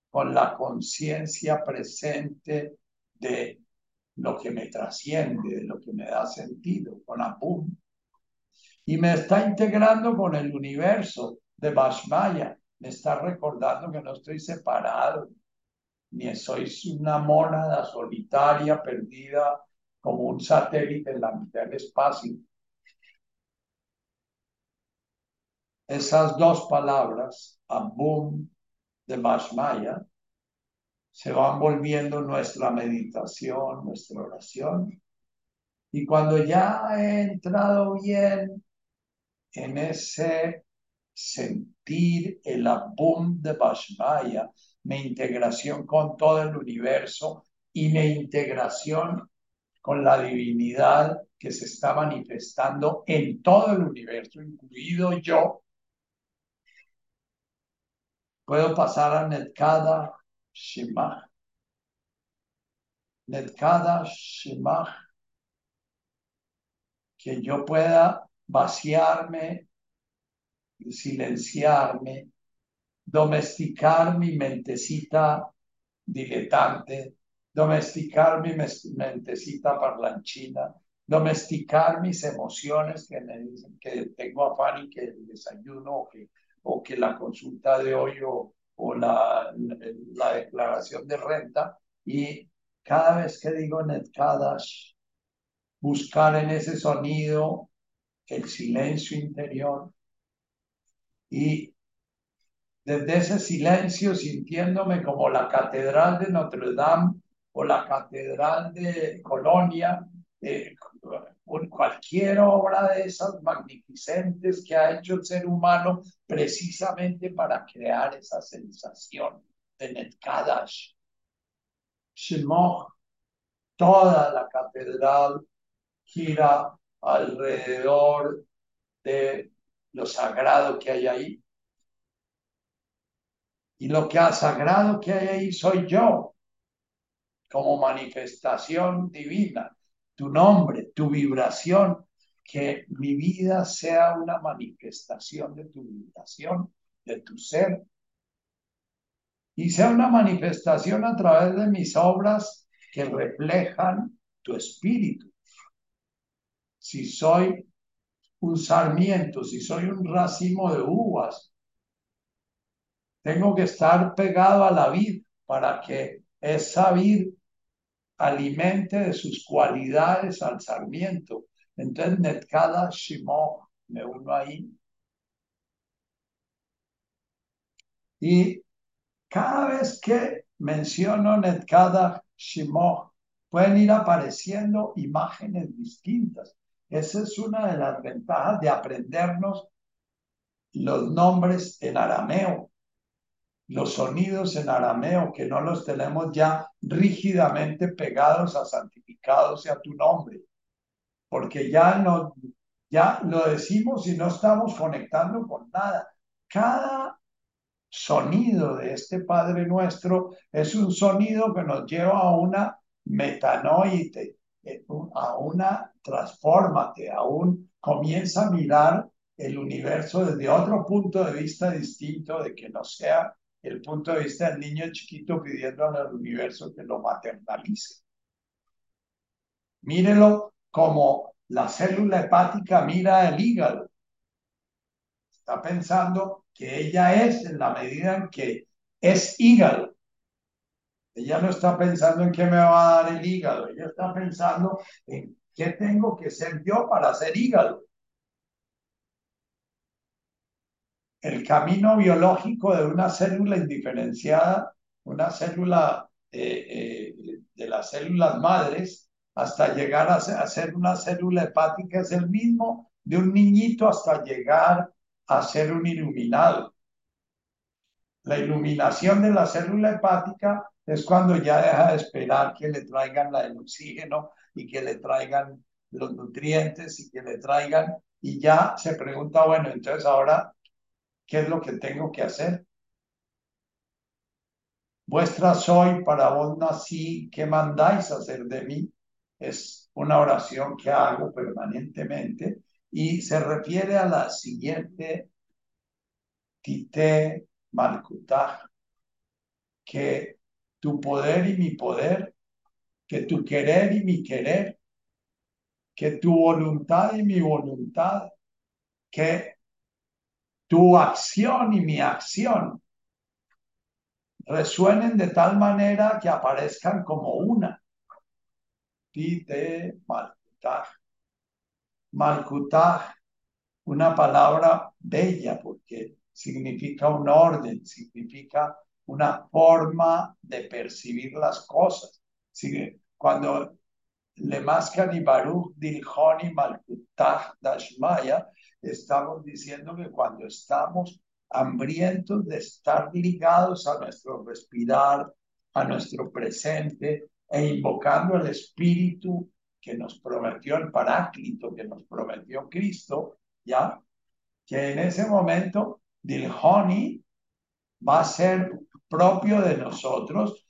con la conciencia presente de lo que me trasciende, de lo que me da sentido, con Abum. Y me está integrando con el universo de Bashmaya, me está recordando que no estoy separado, ni soy una mónada solitaria perdida como un satélite en la mitad del espacio. Esas dos palabras, Abum de Mashmaya, se van volviendo nuestra meditación, nuestra oración. Y cuando ya he entrado bien en ese sentir el abum de Bashmaya, mi integración con todo el universo y mi integración con la divinidad que se está manifestando en todo el universo, incluido yo. Puedo pasar a Netkada Shemach. Netkada Shemach. Que yo pueda vaciarme silenciarme, domesticar mi mentecita diletante, domesticar mi mentecita parlanchina, domesticar mis emociones que me dicen que tengo afán y que el desayuno o que, o que la consulta de hoy o, la, la, declaración de renta. Y cada vez que digo Netkadash, buscar en ese sonido el silencio interior, y desde ese silencio sintiéndome como la catedral de Notre Dame o la catedral de Colonia, eh, cualquier obra de esas magnificentes que ha hecho el ser humano precisamente para crear esa sensación de Netkadash. Shimoch, toda la catedral gira alrededor de lo sagrado que hay ahí. Y lo que ha sagrado que hay ahí soy yo, como manifestación divina, tu nombre, tu vibración, que mi vida sea una manifestación de tu vibración, de tu ser. y sea una manifestación a través de mis obras que reflejan tu espíritu. Si soy un sarmiento, si soy un racimo de uvas, tengo que estar pegado a la vid para que esa vid alimente de sus cualidades al sarmiento. Entonces, Netkada Shimo, me uno ahí. Y cada vez que menciono Netkada Shimo, pueden ir apareciendo imágenes distintas. Esa es una de las ventajas de aprendernos los nombres en arameo, los sonidos en arameo, que no los tenemos ya rígidamente pegados a santificados y a tu nombre, porque ya, no, ya lo decimos y no estamos conectando con nada. Cada sonido de este Padre nuestro es un sonido que nos lleva a una metanoite, a una transfórmate, a un comienza a mirar el universo desde otro punto de vista distinto de que no sea el punto de vista del niño chiquito pidiendo al universo que lo maternalice. Mírelo como la célula hepática mira el hígado. Está pensando que ella es en la medida en que es hígado. Ella no está pensando en qué me va a dar el hígado, ella está pensando en qué tengo que ser yo para ser hígado. El camino biológico de una célula indiferenciada, una célula eh, eh, de las células madres, hasta llegar a ser una célula hepática es el mismo de un niñito hasta llegar a ser un iluminado. La iluminación de la célula hepática es cuando ya deja de esperar que le traigan la, el oxígeno y que le traigan los nutrientes y que le traigan, y ya se pregunta, bueno, entonces ahora, ¿qué es lo que tengo que hacer? Vuestra soy, para vos nací, ¿qué mandáis hacer de mí? Es una oración que hago permanentemente y se refiere a la siguiente Tite Malkutaj, que tu poder y mi poder, que tu querer y mi querer, que tu voluntad y mi voluntad, que tu acción y mi acción resuenen de tal manera que aparezcan como una. Tite Malkutaj. Malkutaj, una palabra bella porque significa un orden, significa una forma de percibir las cosas. Cuando le y Baruch Dilhoni Malkutah Dashmaya, estamos diciendo que cuando estamos hambrientos de estar ligados a nuestro respirar, a nuestro presente e invocando el Espíritu que nos prometió el Paráclito, que nos prometió Cristo, ya, que en ese momento Dilhoni va a ser propio de nosotros,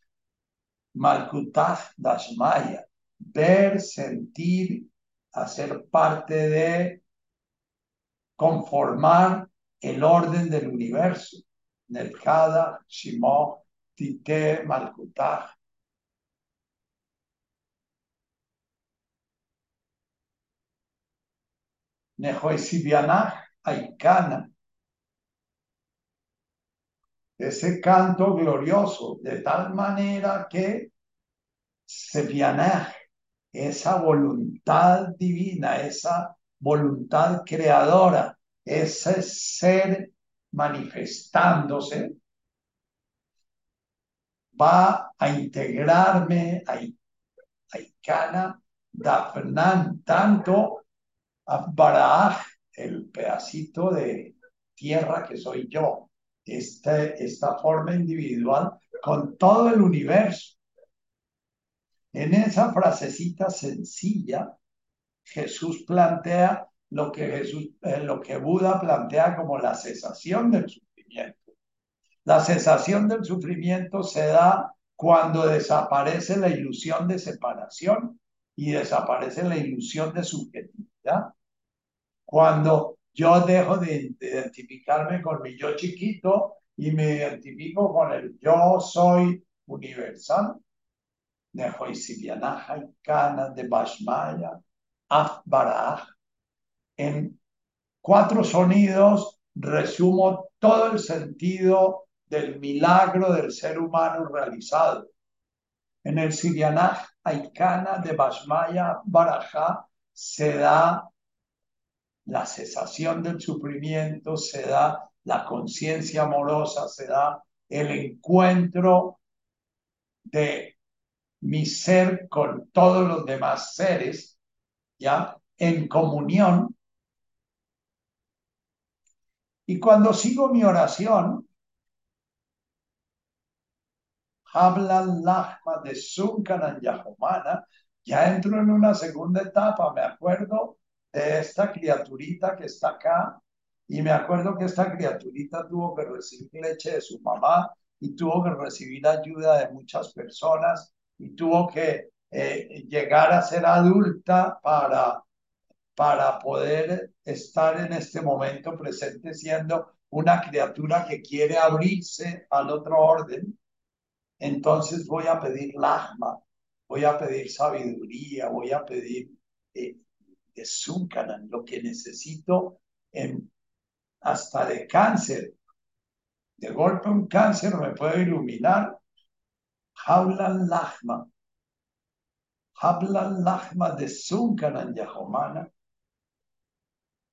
Malkutaj Dashmaya, ver, sentir, hacer parte de, conformar el orden del universo. Nelkada, Shimo, Tite, Malkutaj. Nehoesibianaj, Aikana, ese canto glorioso, de tal manera que se viene esa voluntad divina, esa voluntad creadora, ese ser manifestándose, va a integrarme a, Ikana Dafnan, tanto a Baraj, el pedacito de tierra que soy yo, este, esta forma individual con todo el universo. En esa frasecita sencilla, Jesús plantea lo que, Jesús, eh, lo que Buda plantea como la cesación del sufrimiento. La cesación del sufrimiento se da cuando desaparece la ilusión de separación y desaparece la ilusión de subjetividad. Cuando yo dejo de identificarme con mi yo chiquito y me identifico con el yo soy universal, de Bashmaya, En cuatro sonidos resumo todo el sentido del milagro del ser humano realizado. En el Sirianaj Aikana de Bashmaya Baraja se da la cesación del sufrimiento, se da la conciencia amorosa, se da el encuentro de mi ser con todos los demás seres, ya en comunión. Y cuando sigo mi oración, hablan Lahma de Sunkaran Yahomana, ya entro en una segunda etapa, me acuerdo de esta criaturita que está acá, y me acuerdo que esta criaturita tuvo que recibir leche de su mamá y tuvo que recibir ayuda de muchas personas y tuvo que eh, llegar a ser adulta para, para poder estar en este momento presente siendo una criatura que quiere abrirse al otro orden. Entonces voy a pedir lahma, voy a pedir sabiduría, voy a pedir eh, lo que necesito hasta de cáncer. De golpe un cáncer me puede iluminar. Hablan lahma. Hablan lahma de Sunkaran Yahomana.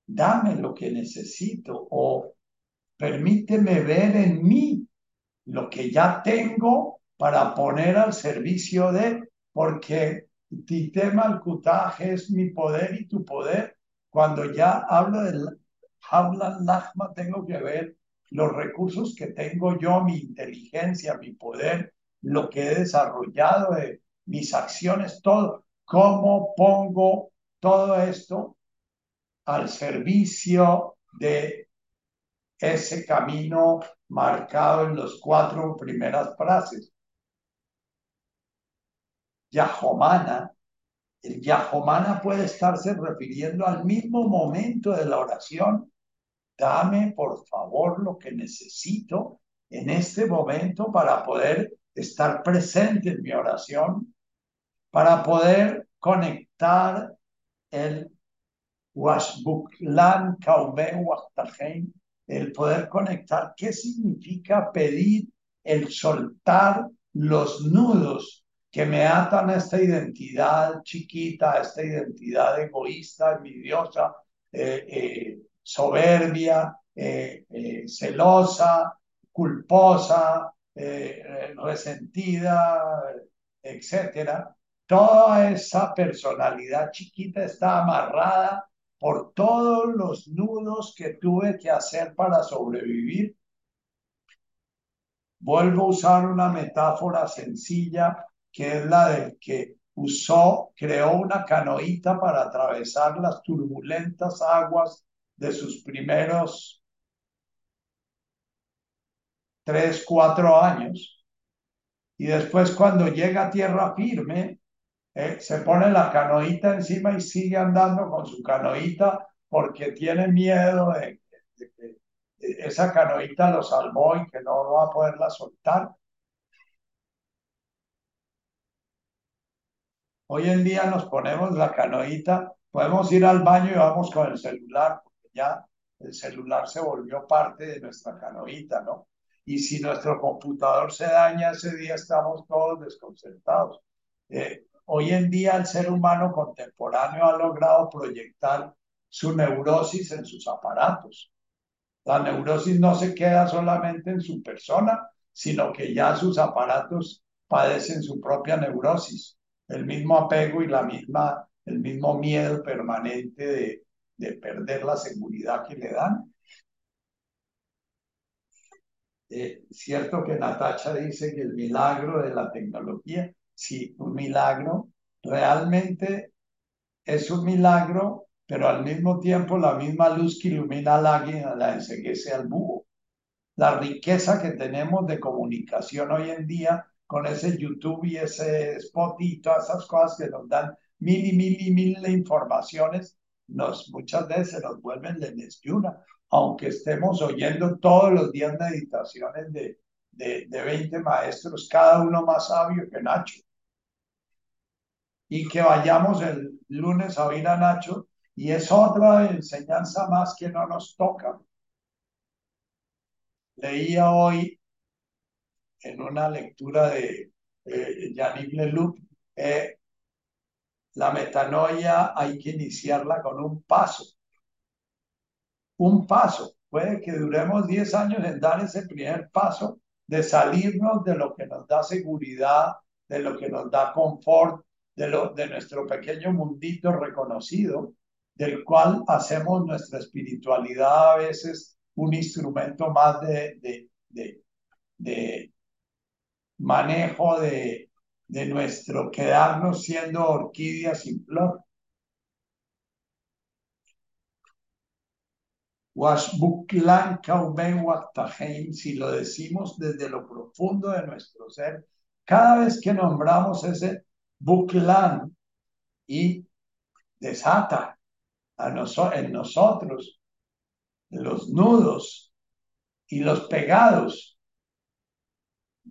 Dame lo que necesito o permíteme ver en mí lo que ya tengo para poner al servicio de, porque Titema al es mi poder y tu poder. Cuando ya hablo del Lahma, tengo que ver los recursos que tengo yo, mi inteligencia, mi poder, lo que he desarrollado, de mis acciones, todo. ¿Cómo pongo todo esto al servicio de ese camino marcado en las cuatro primeras frases. Yahomana, el Yahomana puede estarse refiriendo al mismo momento de la oración. Dame, por favor, lo que necesito en este momento para poder estar presente en mi oración, para poder conectar el Washbuklan Kaume Wachtajen el poder conectar. ¿Qué significa pedir el soltar los nudos que me atan a esta identidad chiquita, a esta identidad egoísta, envidiosa, eh, eh, soberbia, eh, celosa, culposa, resentida, etcétera? Toda esa personalidad chiquita está amarrada por todos los nudos que tuve que hacer para sobrevivir. Vuelvo a usar una metáfora sencilla que es la del que usó, creó una canoita para atravesar las turbulentas aguas de sus primeros tres, cuatro años. Y después cuando llega a tierra firme, eh, se pone la canoita encima y sigue andando con su canoita porque tiene miedo de, que esa canoita lo salvó y que no va a poderla soltar. Hoy en día nos ponemos la canoita, podemos ir al baño y vamos con el celular, porque ya el celular se volvió parte de nuestra canoita, ¿no? Y si nuestro computador se daña ese día, estamos todos desconcertados. Eh, Hoy en día el ser humano contemporáneo ha logrado proyectar su neurosis en sus aparatos. La neurosis no se queda solamente en su persona, sino que ya sus aparatos padecen su propia neurosis, el mismo apego y la misma, el mismo miedo permanente de, de perder la seguridad que le dan. Eh, cierto que Natacha dice que el milagro de la tecnología sí, un milagro, realmente es un milagro, pero al mismo tiempo la misma luz que ilumina al águila la enseguece al búho. La riqueza que tenemos de comunicación hoy en día con ese YouTube y ese spot y todas esas cosas que nos dan mil y mil y mil de informaciones, nos, muchas veces nos vuelven lesbiuna, aunque estemos oyendo todos los días meditaciones de, de, de 20 maestros, cada uno más sabio que Nacho. Y que vayamos el lunes a oír a Nacho, y es otra enseñanza más que no nos toca. Leía hoy en una lectura de eh, Yannick Leloup, eh, la metanoia hay que iniciarla con un paso. Un paso. Puede que duremos 10 años en dar ese primer paso de salirnos de lo que nos da seguridad, de lo que nos da confort, de, lo, de nuestro pequeño mundito reconocido, del cual hacemos nuestra espiritualidad a veces un instrumento más de, de, de, de manejo de, de nuestro quedarnos siendo orquídeas sin flor. si lo decimos desde lo profundo de nuestro ser, cada vez que nombramos ese Buklan y desata a en nosotros los nudos y los pegados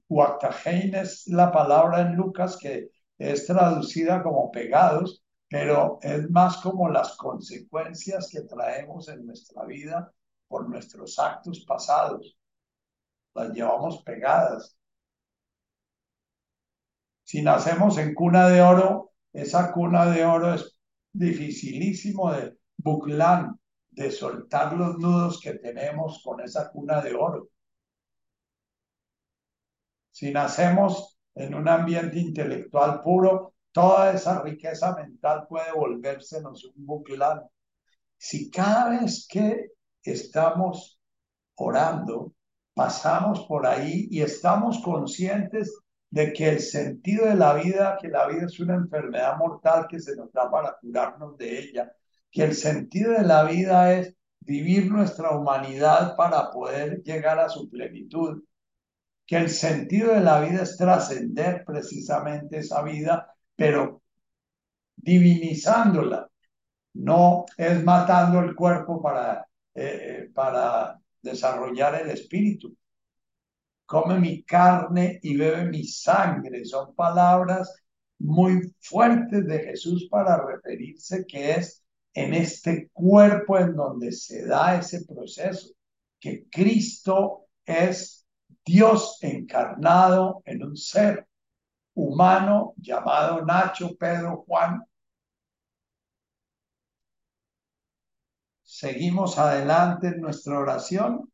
Huactajein es la palabra en Lucas que es traducida como pegados, pero es más como las consecuencias que traemos en nuestra vida por nuestros actos pasados. Las llevamos pegadas. Si nacemos en cuna de oro, esa cuna de oro es dificilísimo de buclar, de soltar los nudos que tenemos con esa cuna de oro. Si nacemos en un ambiente intelectual puro, toda esa riqueza mental puede volvérsenos un buclán. Si cada vez que estamos orando, pasamos por ahí y estamos conscientes de que el sentido de la vida, que la vida es una enfermedad mortal que se nos da para curarnos de ella, que el sentido de la vida es vivir nuestra humanidad para poder llegar a su plenitud que el sentido de la vida es trascender precisamente esa vida, pero divinizándola. No es matando el cuerpo para, eh, para desarrollar el espíritu. Come mi carne y bebe mi sangre. Son palabras muy fuertes de Jesús para referirse que es en este cuerpo en donde se da ese proceso, que Cristo es Dios encarnado en un ser humano llamado Nacho, Pedro, Juan. Seguimos adelante en nuestra oración.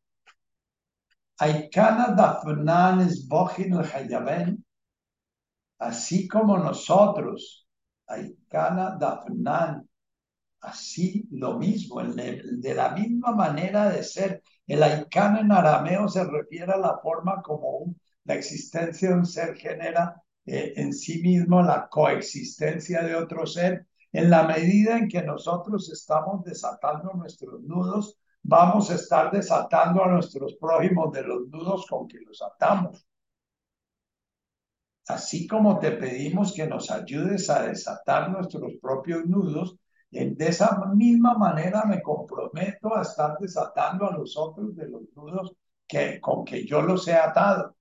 Así como nosotros. Aikana dafnan, así lo mismo, de la misma manera de ser el Aikán en arameo se refiere a la forma como la existencia de un ser genera eh, en sí mismo la coexistencia de otro ser. En la medida en que nosotros estamos desatando nuestros nudos, vamos a estar desatando a nuestros prójimos de los nudos con que los atamos. Así como te pedimos que nos ayudes a desatar nuestros propios nudos, de esa misma manera me comprometo a estar desatando a los otros de los nudos que, con que yo los he atado.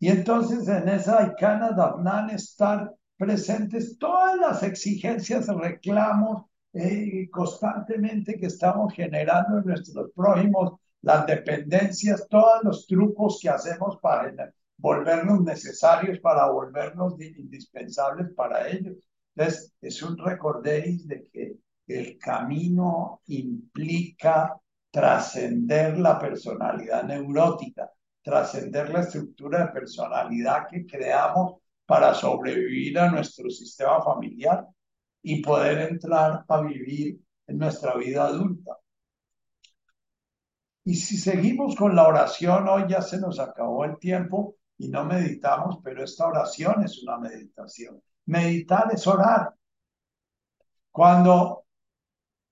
Y entonces en esa Icana Dabnan estar presentes todas las exigencias, reclamos eh, constantemente que estamos generando en nuestros prójimos, las dependencias, todos los trucos que hacemos para volvernos necesarios, para volvernos indispensables para ellos. Entonces, es un recorderis de que el camino implica trascender la personalidad neurótica, trascender la estructura de personalidad que creamos para sobrevivir a nuestro sistema familiar y poder entrar a vivir en nuestra vida adulta. Y si seguimos con la oración, hoy ya se nos acabó el tiempo y no meditamos, pero esta oración es una meditación. Meditar es orar. Cuando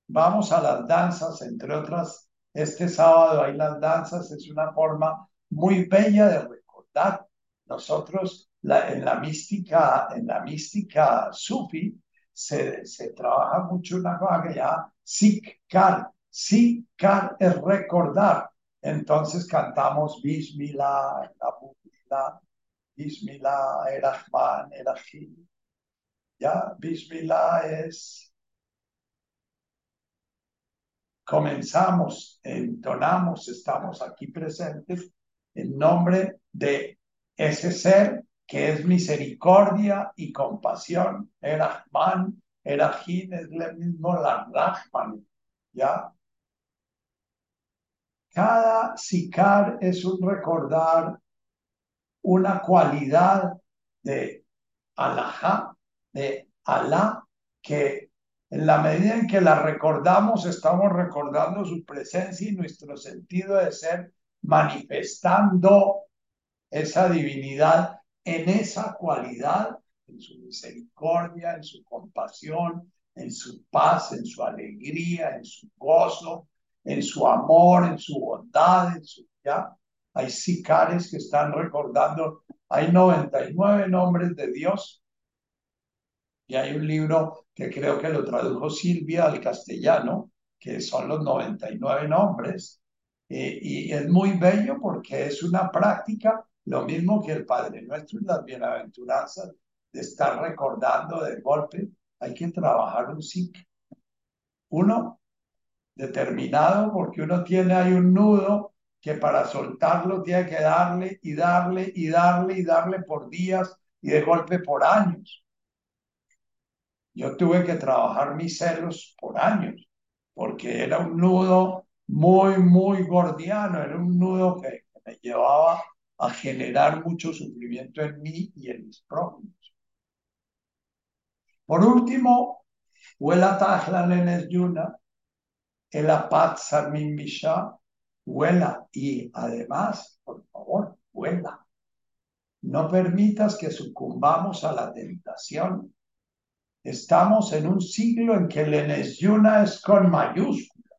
vamos a las danzas, entre otras, este sábado hay las danzas, es una forma muy bella de recordar. Nosotros en la mística, en la mística sufi, se, se trabaja mucho una cosa que ya Sikar. Sikar es recordar. Entonces cantamos Bismillah, Bismillah, Bismillah, Erahman, Erahim. Ya, Bismillah es. Comenzamos, entonamos, estamos aquí presentes en nombre de ese ser que es misericordia y compasión. Erahman, Erahim es el mismo la Rahman. ¿Ya? Cada sikar es un recordar una cualidad de Allah, de Alá, que en la medida en que la recordamos, estamos recordando su presencia y nuestro sentido de ser, manifestando esa divinidad en esa cualidad, en su misericordia, en su compasión, en su paz, en su alegría, en su gozo, en su amor, en su bondad, en su ya. Hay sicares que están recordando, hay 99 nombres de Dios. Y hay un libro que creo que lo tradujo Silvia al castellano, que son los 99 nombres. Eh, y es muy bello porque es una práctica, lo mismo que el Padre Nuestro y las bienaventuranzas, de estar recordando de golpe. Hay que trabajar un SIC. Uno, determinado, porque uno tiene ahí un nudo que para soltarlo tiene que darle y darle y darle y darle por días y de golpe por años. Yo tuve que trabajar mis celos por años, porque era un nudo muy, muy gordiano, era un nudo que, me llevaba a generar mucho sufrimiento en mí y en mis prójimos. Por último, Huela Tajla Yuna, el Apat Sarmin Misha, huela y además, por favor, huela. No permitas que sucumbamos a la tentación. Estamos en un siglo en que el es con mayúscula.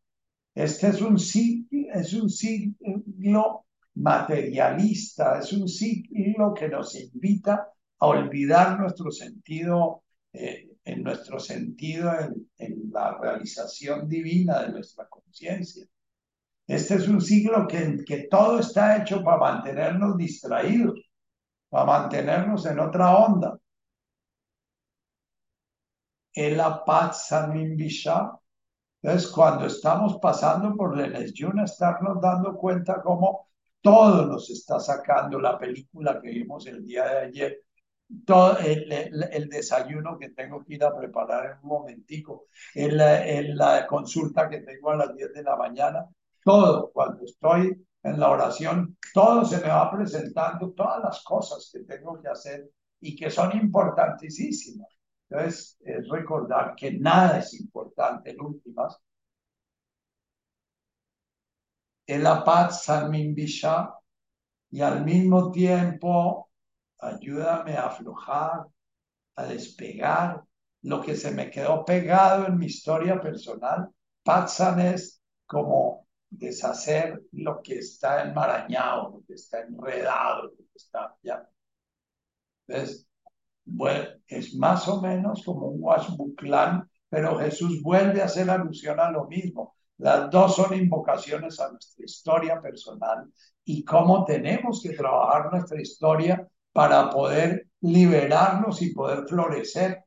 Este es un siglo, es un siglo materialista, es un siglo que nos invita a olvidar nuestro sentido, eh, en nuestro sentido en, en la realización divina de nuestra conciencia. Este es un siglo que, que todo está hecho para mantenernos distraídos, para mantenernos en otra onda. El. Entonces, cuando estamos pasando por la elección, estarnos dando cuenta cómo todo nos está sacando la película que vimos el día de ayer, todo el, el, desayuno que tengo que ir a preparar en un momentico, el, la consulta que tengo a las 10 de la mañana, todo, cuando estoy en la oración, todo se me va presentando, todas las cosas que tengo que hacer y que son importantísimas. Entonces, es recordar que nada es importante en últimas. El la paz Salmin Bisha y al mismo tiempo ayúdame a aflojar, a despegar lo que se me quedó pegado en mi historia personal. Patsan es como deshacer lo que está enmarañado, lo que está enredado, lo que está ya. Entonces, bueno, es más o menos como un Washbuclán, pero Jesús vuelve a hacer alusión a lo mismo. Las dos son invocaciones a nuestra historia personal y cómo tenemos que trabajar nuestra historia para poder liberarnos y poder florecer.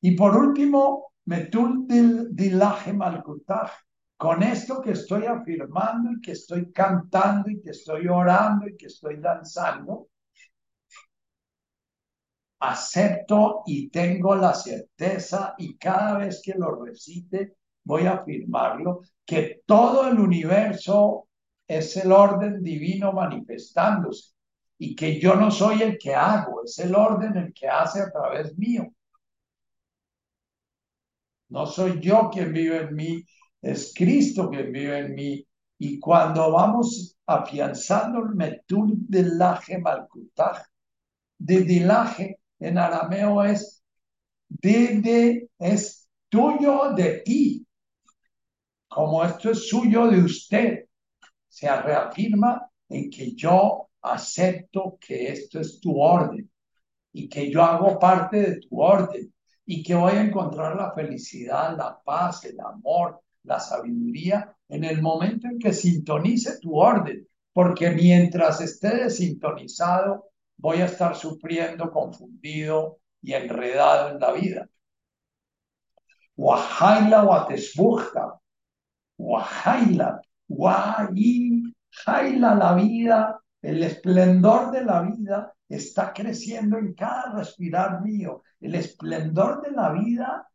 Y por último, Metul dilaje malkutaj. Con esto que estoy afirmando y que estoy cantando y que estoy orando y que estoy danzando, acepto y tengo la certeza y cada vez que lo recite voy a afirmarlo, que todo el universo es el orden divino manifestándose y que yo no soy el que hago, es el orden el que hace a través mío. No soy yo quien vive en mí, es Cristo quien vive en mí. Y cuando vamos afianzando el metul del laje malkutaj, de dilaje en arameo es de, es tuyo de ti, como esto es suyo de usted, se reafirma en que yo acepto que esto es tu orden. y que yo hago parte de tu orden y que voy a encontrar la felicidad, la paz, el amor, la sabiduría en el momento en que sintonice tu orden, porque mientras esté desintonizado, voy a estar sufriendo, confundido y enredado en la vida. Wahaila watesbuchta, Wahaila, Wahaila la vida, el esplendor de la vida está creciendo en cada respirar mío. El esplendor de la vida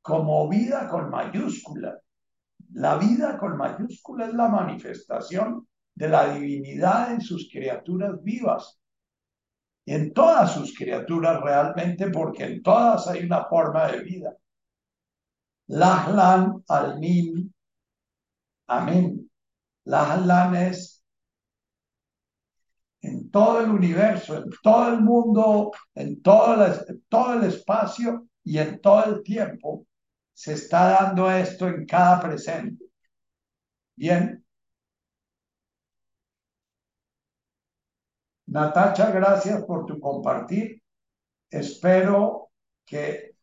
como vida con mayúscula. La vida con mayúscula es la manifestación de la divinidad en sus criaturas vivas, en todas sus criaturas realmente, porque en todas hay una forma de vida. Lahlan almin, amén. Lahlan es en todo el universo, en todo el mundo, en todo el, todo el espacio y en todo el tiempo, se está dando esto en cada presente. Bien. Natacha, gracias por tu compartir. Espero que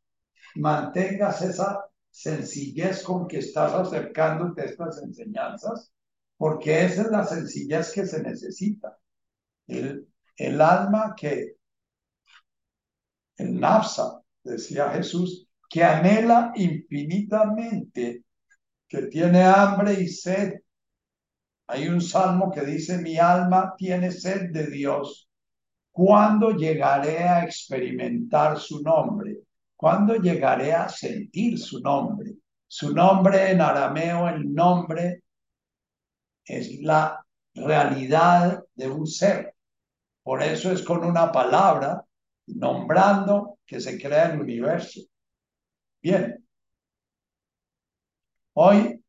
mantengas esa sencillez con que estás acercándote a estas enseñanzas, porque esa es la sencillez que se necesita. El, el alma que, el nafsa, decía Jesús, que anhela infinitamente, que tiene hambre y sed. Hay un salmo que dice, mi alma tiene sed de Dios. ¿Cuándo llegaré a experimentar su nombre? ¿Cuándo llegaré a sentir su nombre? Su nombre en arameo, el nombre es la realidad de un ser. Por eso es con una palabra, nombrando, que se crea el universo. Bien. Hoy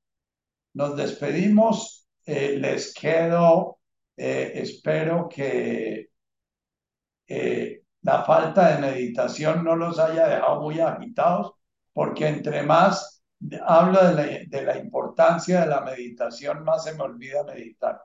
nos despedimos. Eh, les quedo, eh, espero que eh, la falta de meditación no los haya dejado muy agitados, porque entre más hablo de la, de la importancia de la meditación, más se me olvida meditar.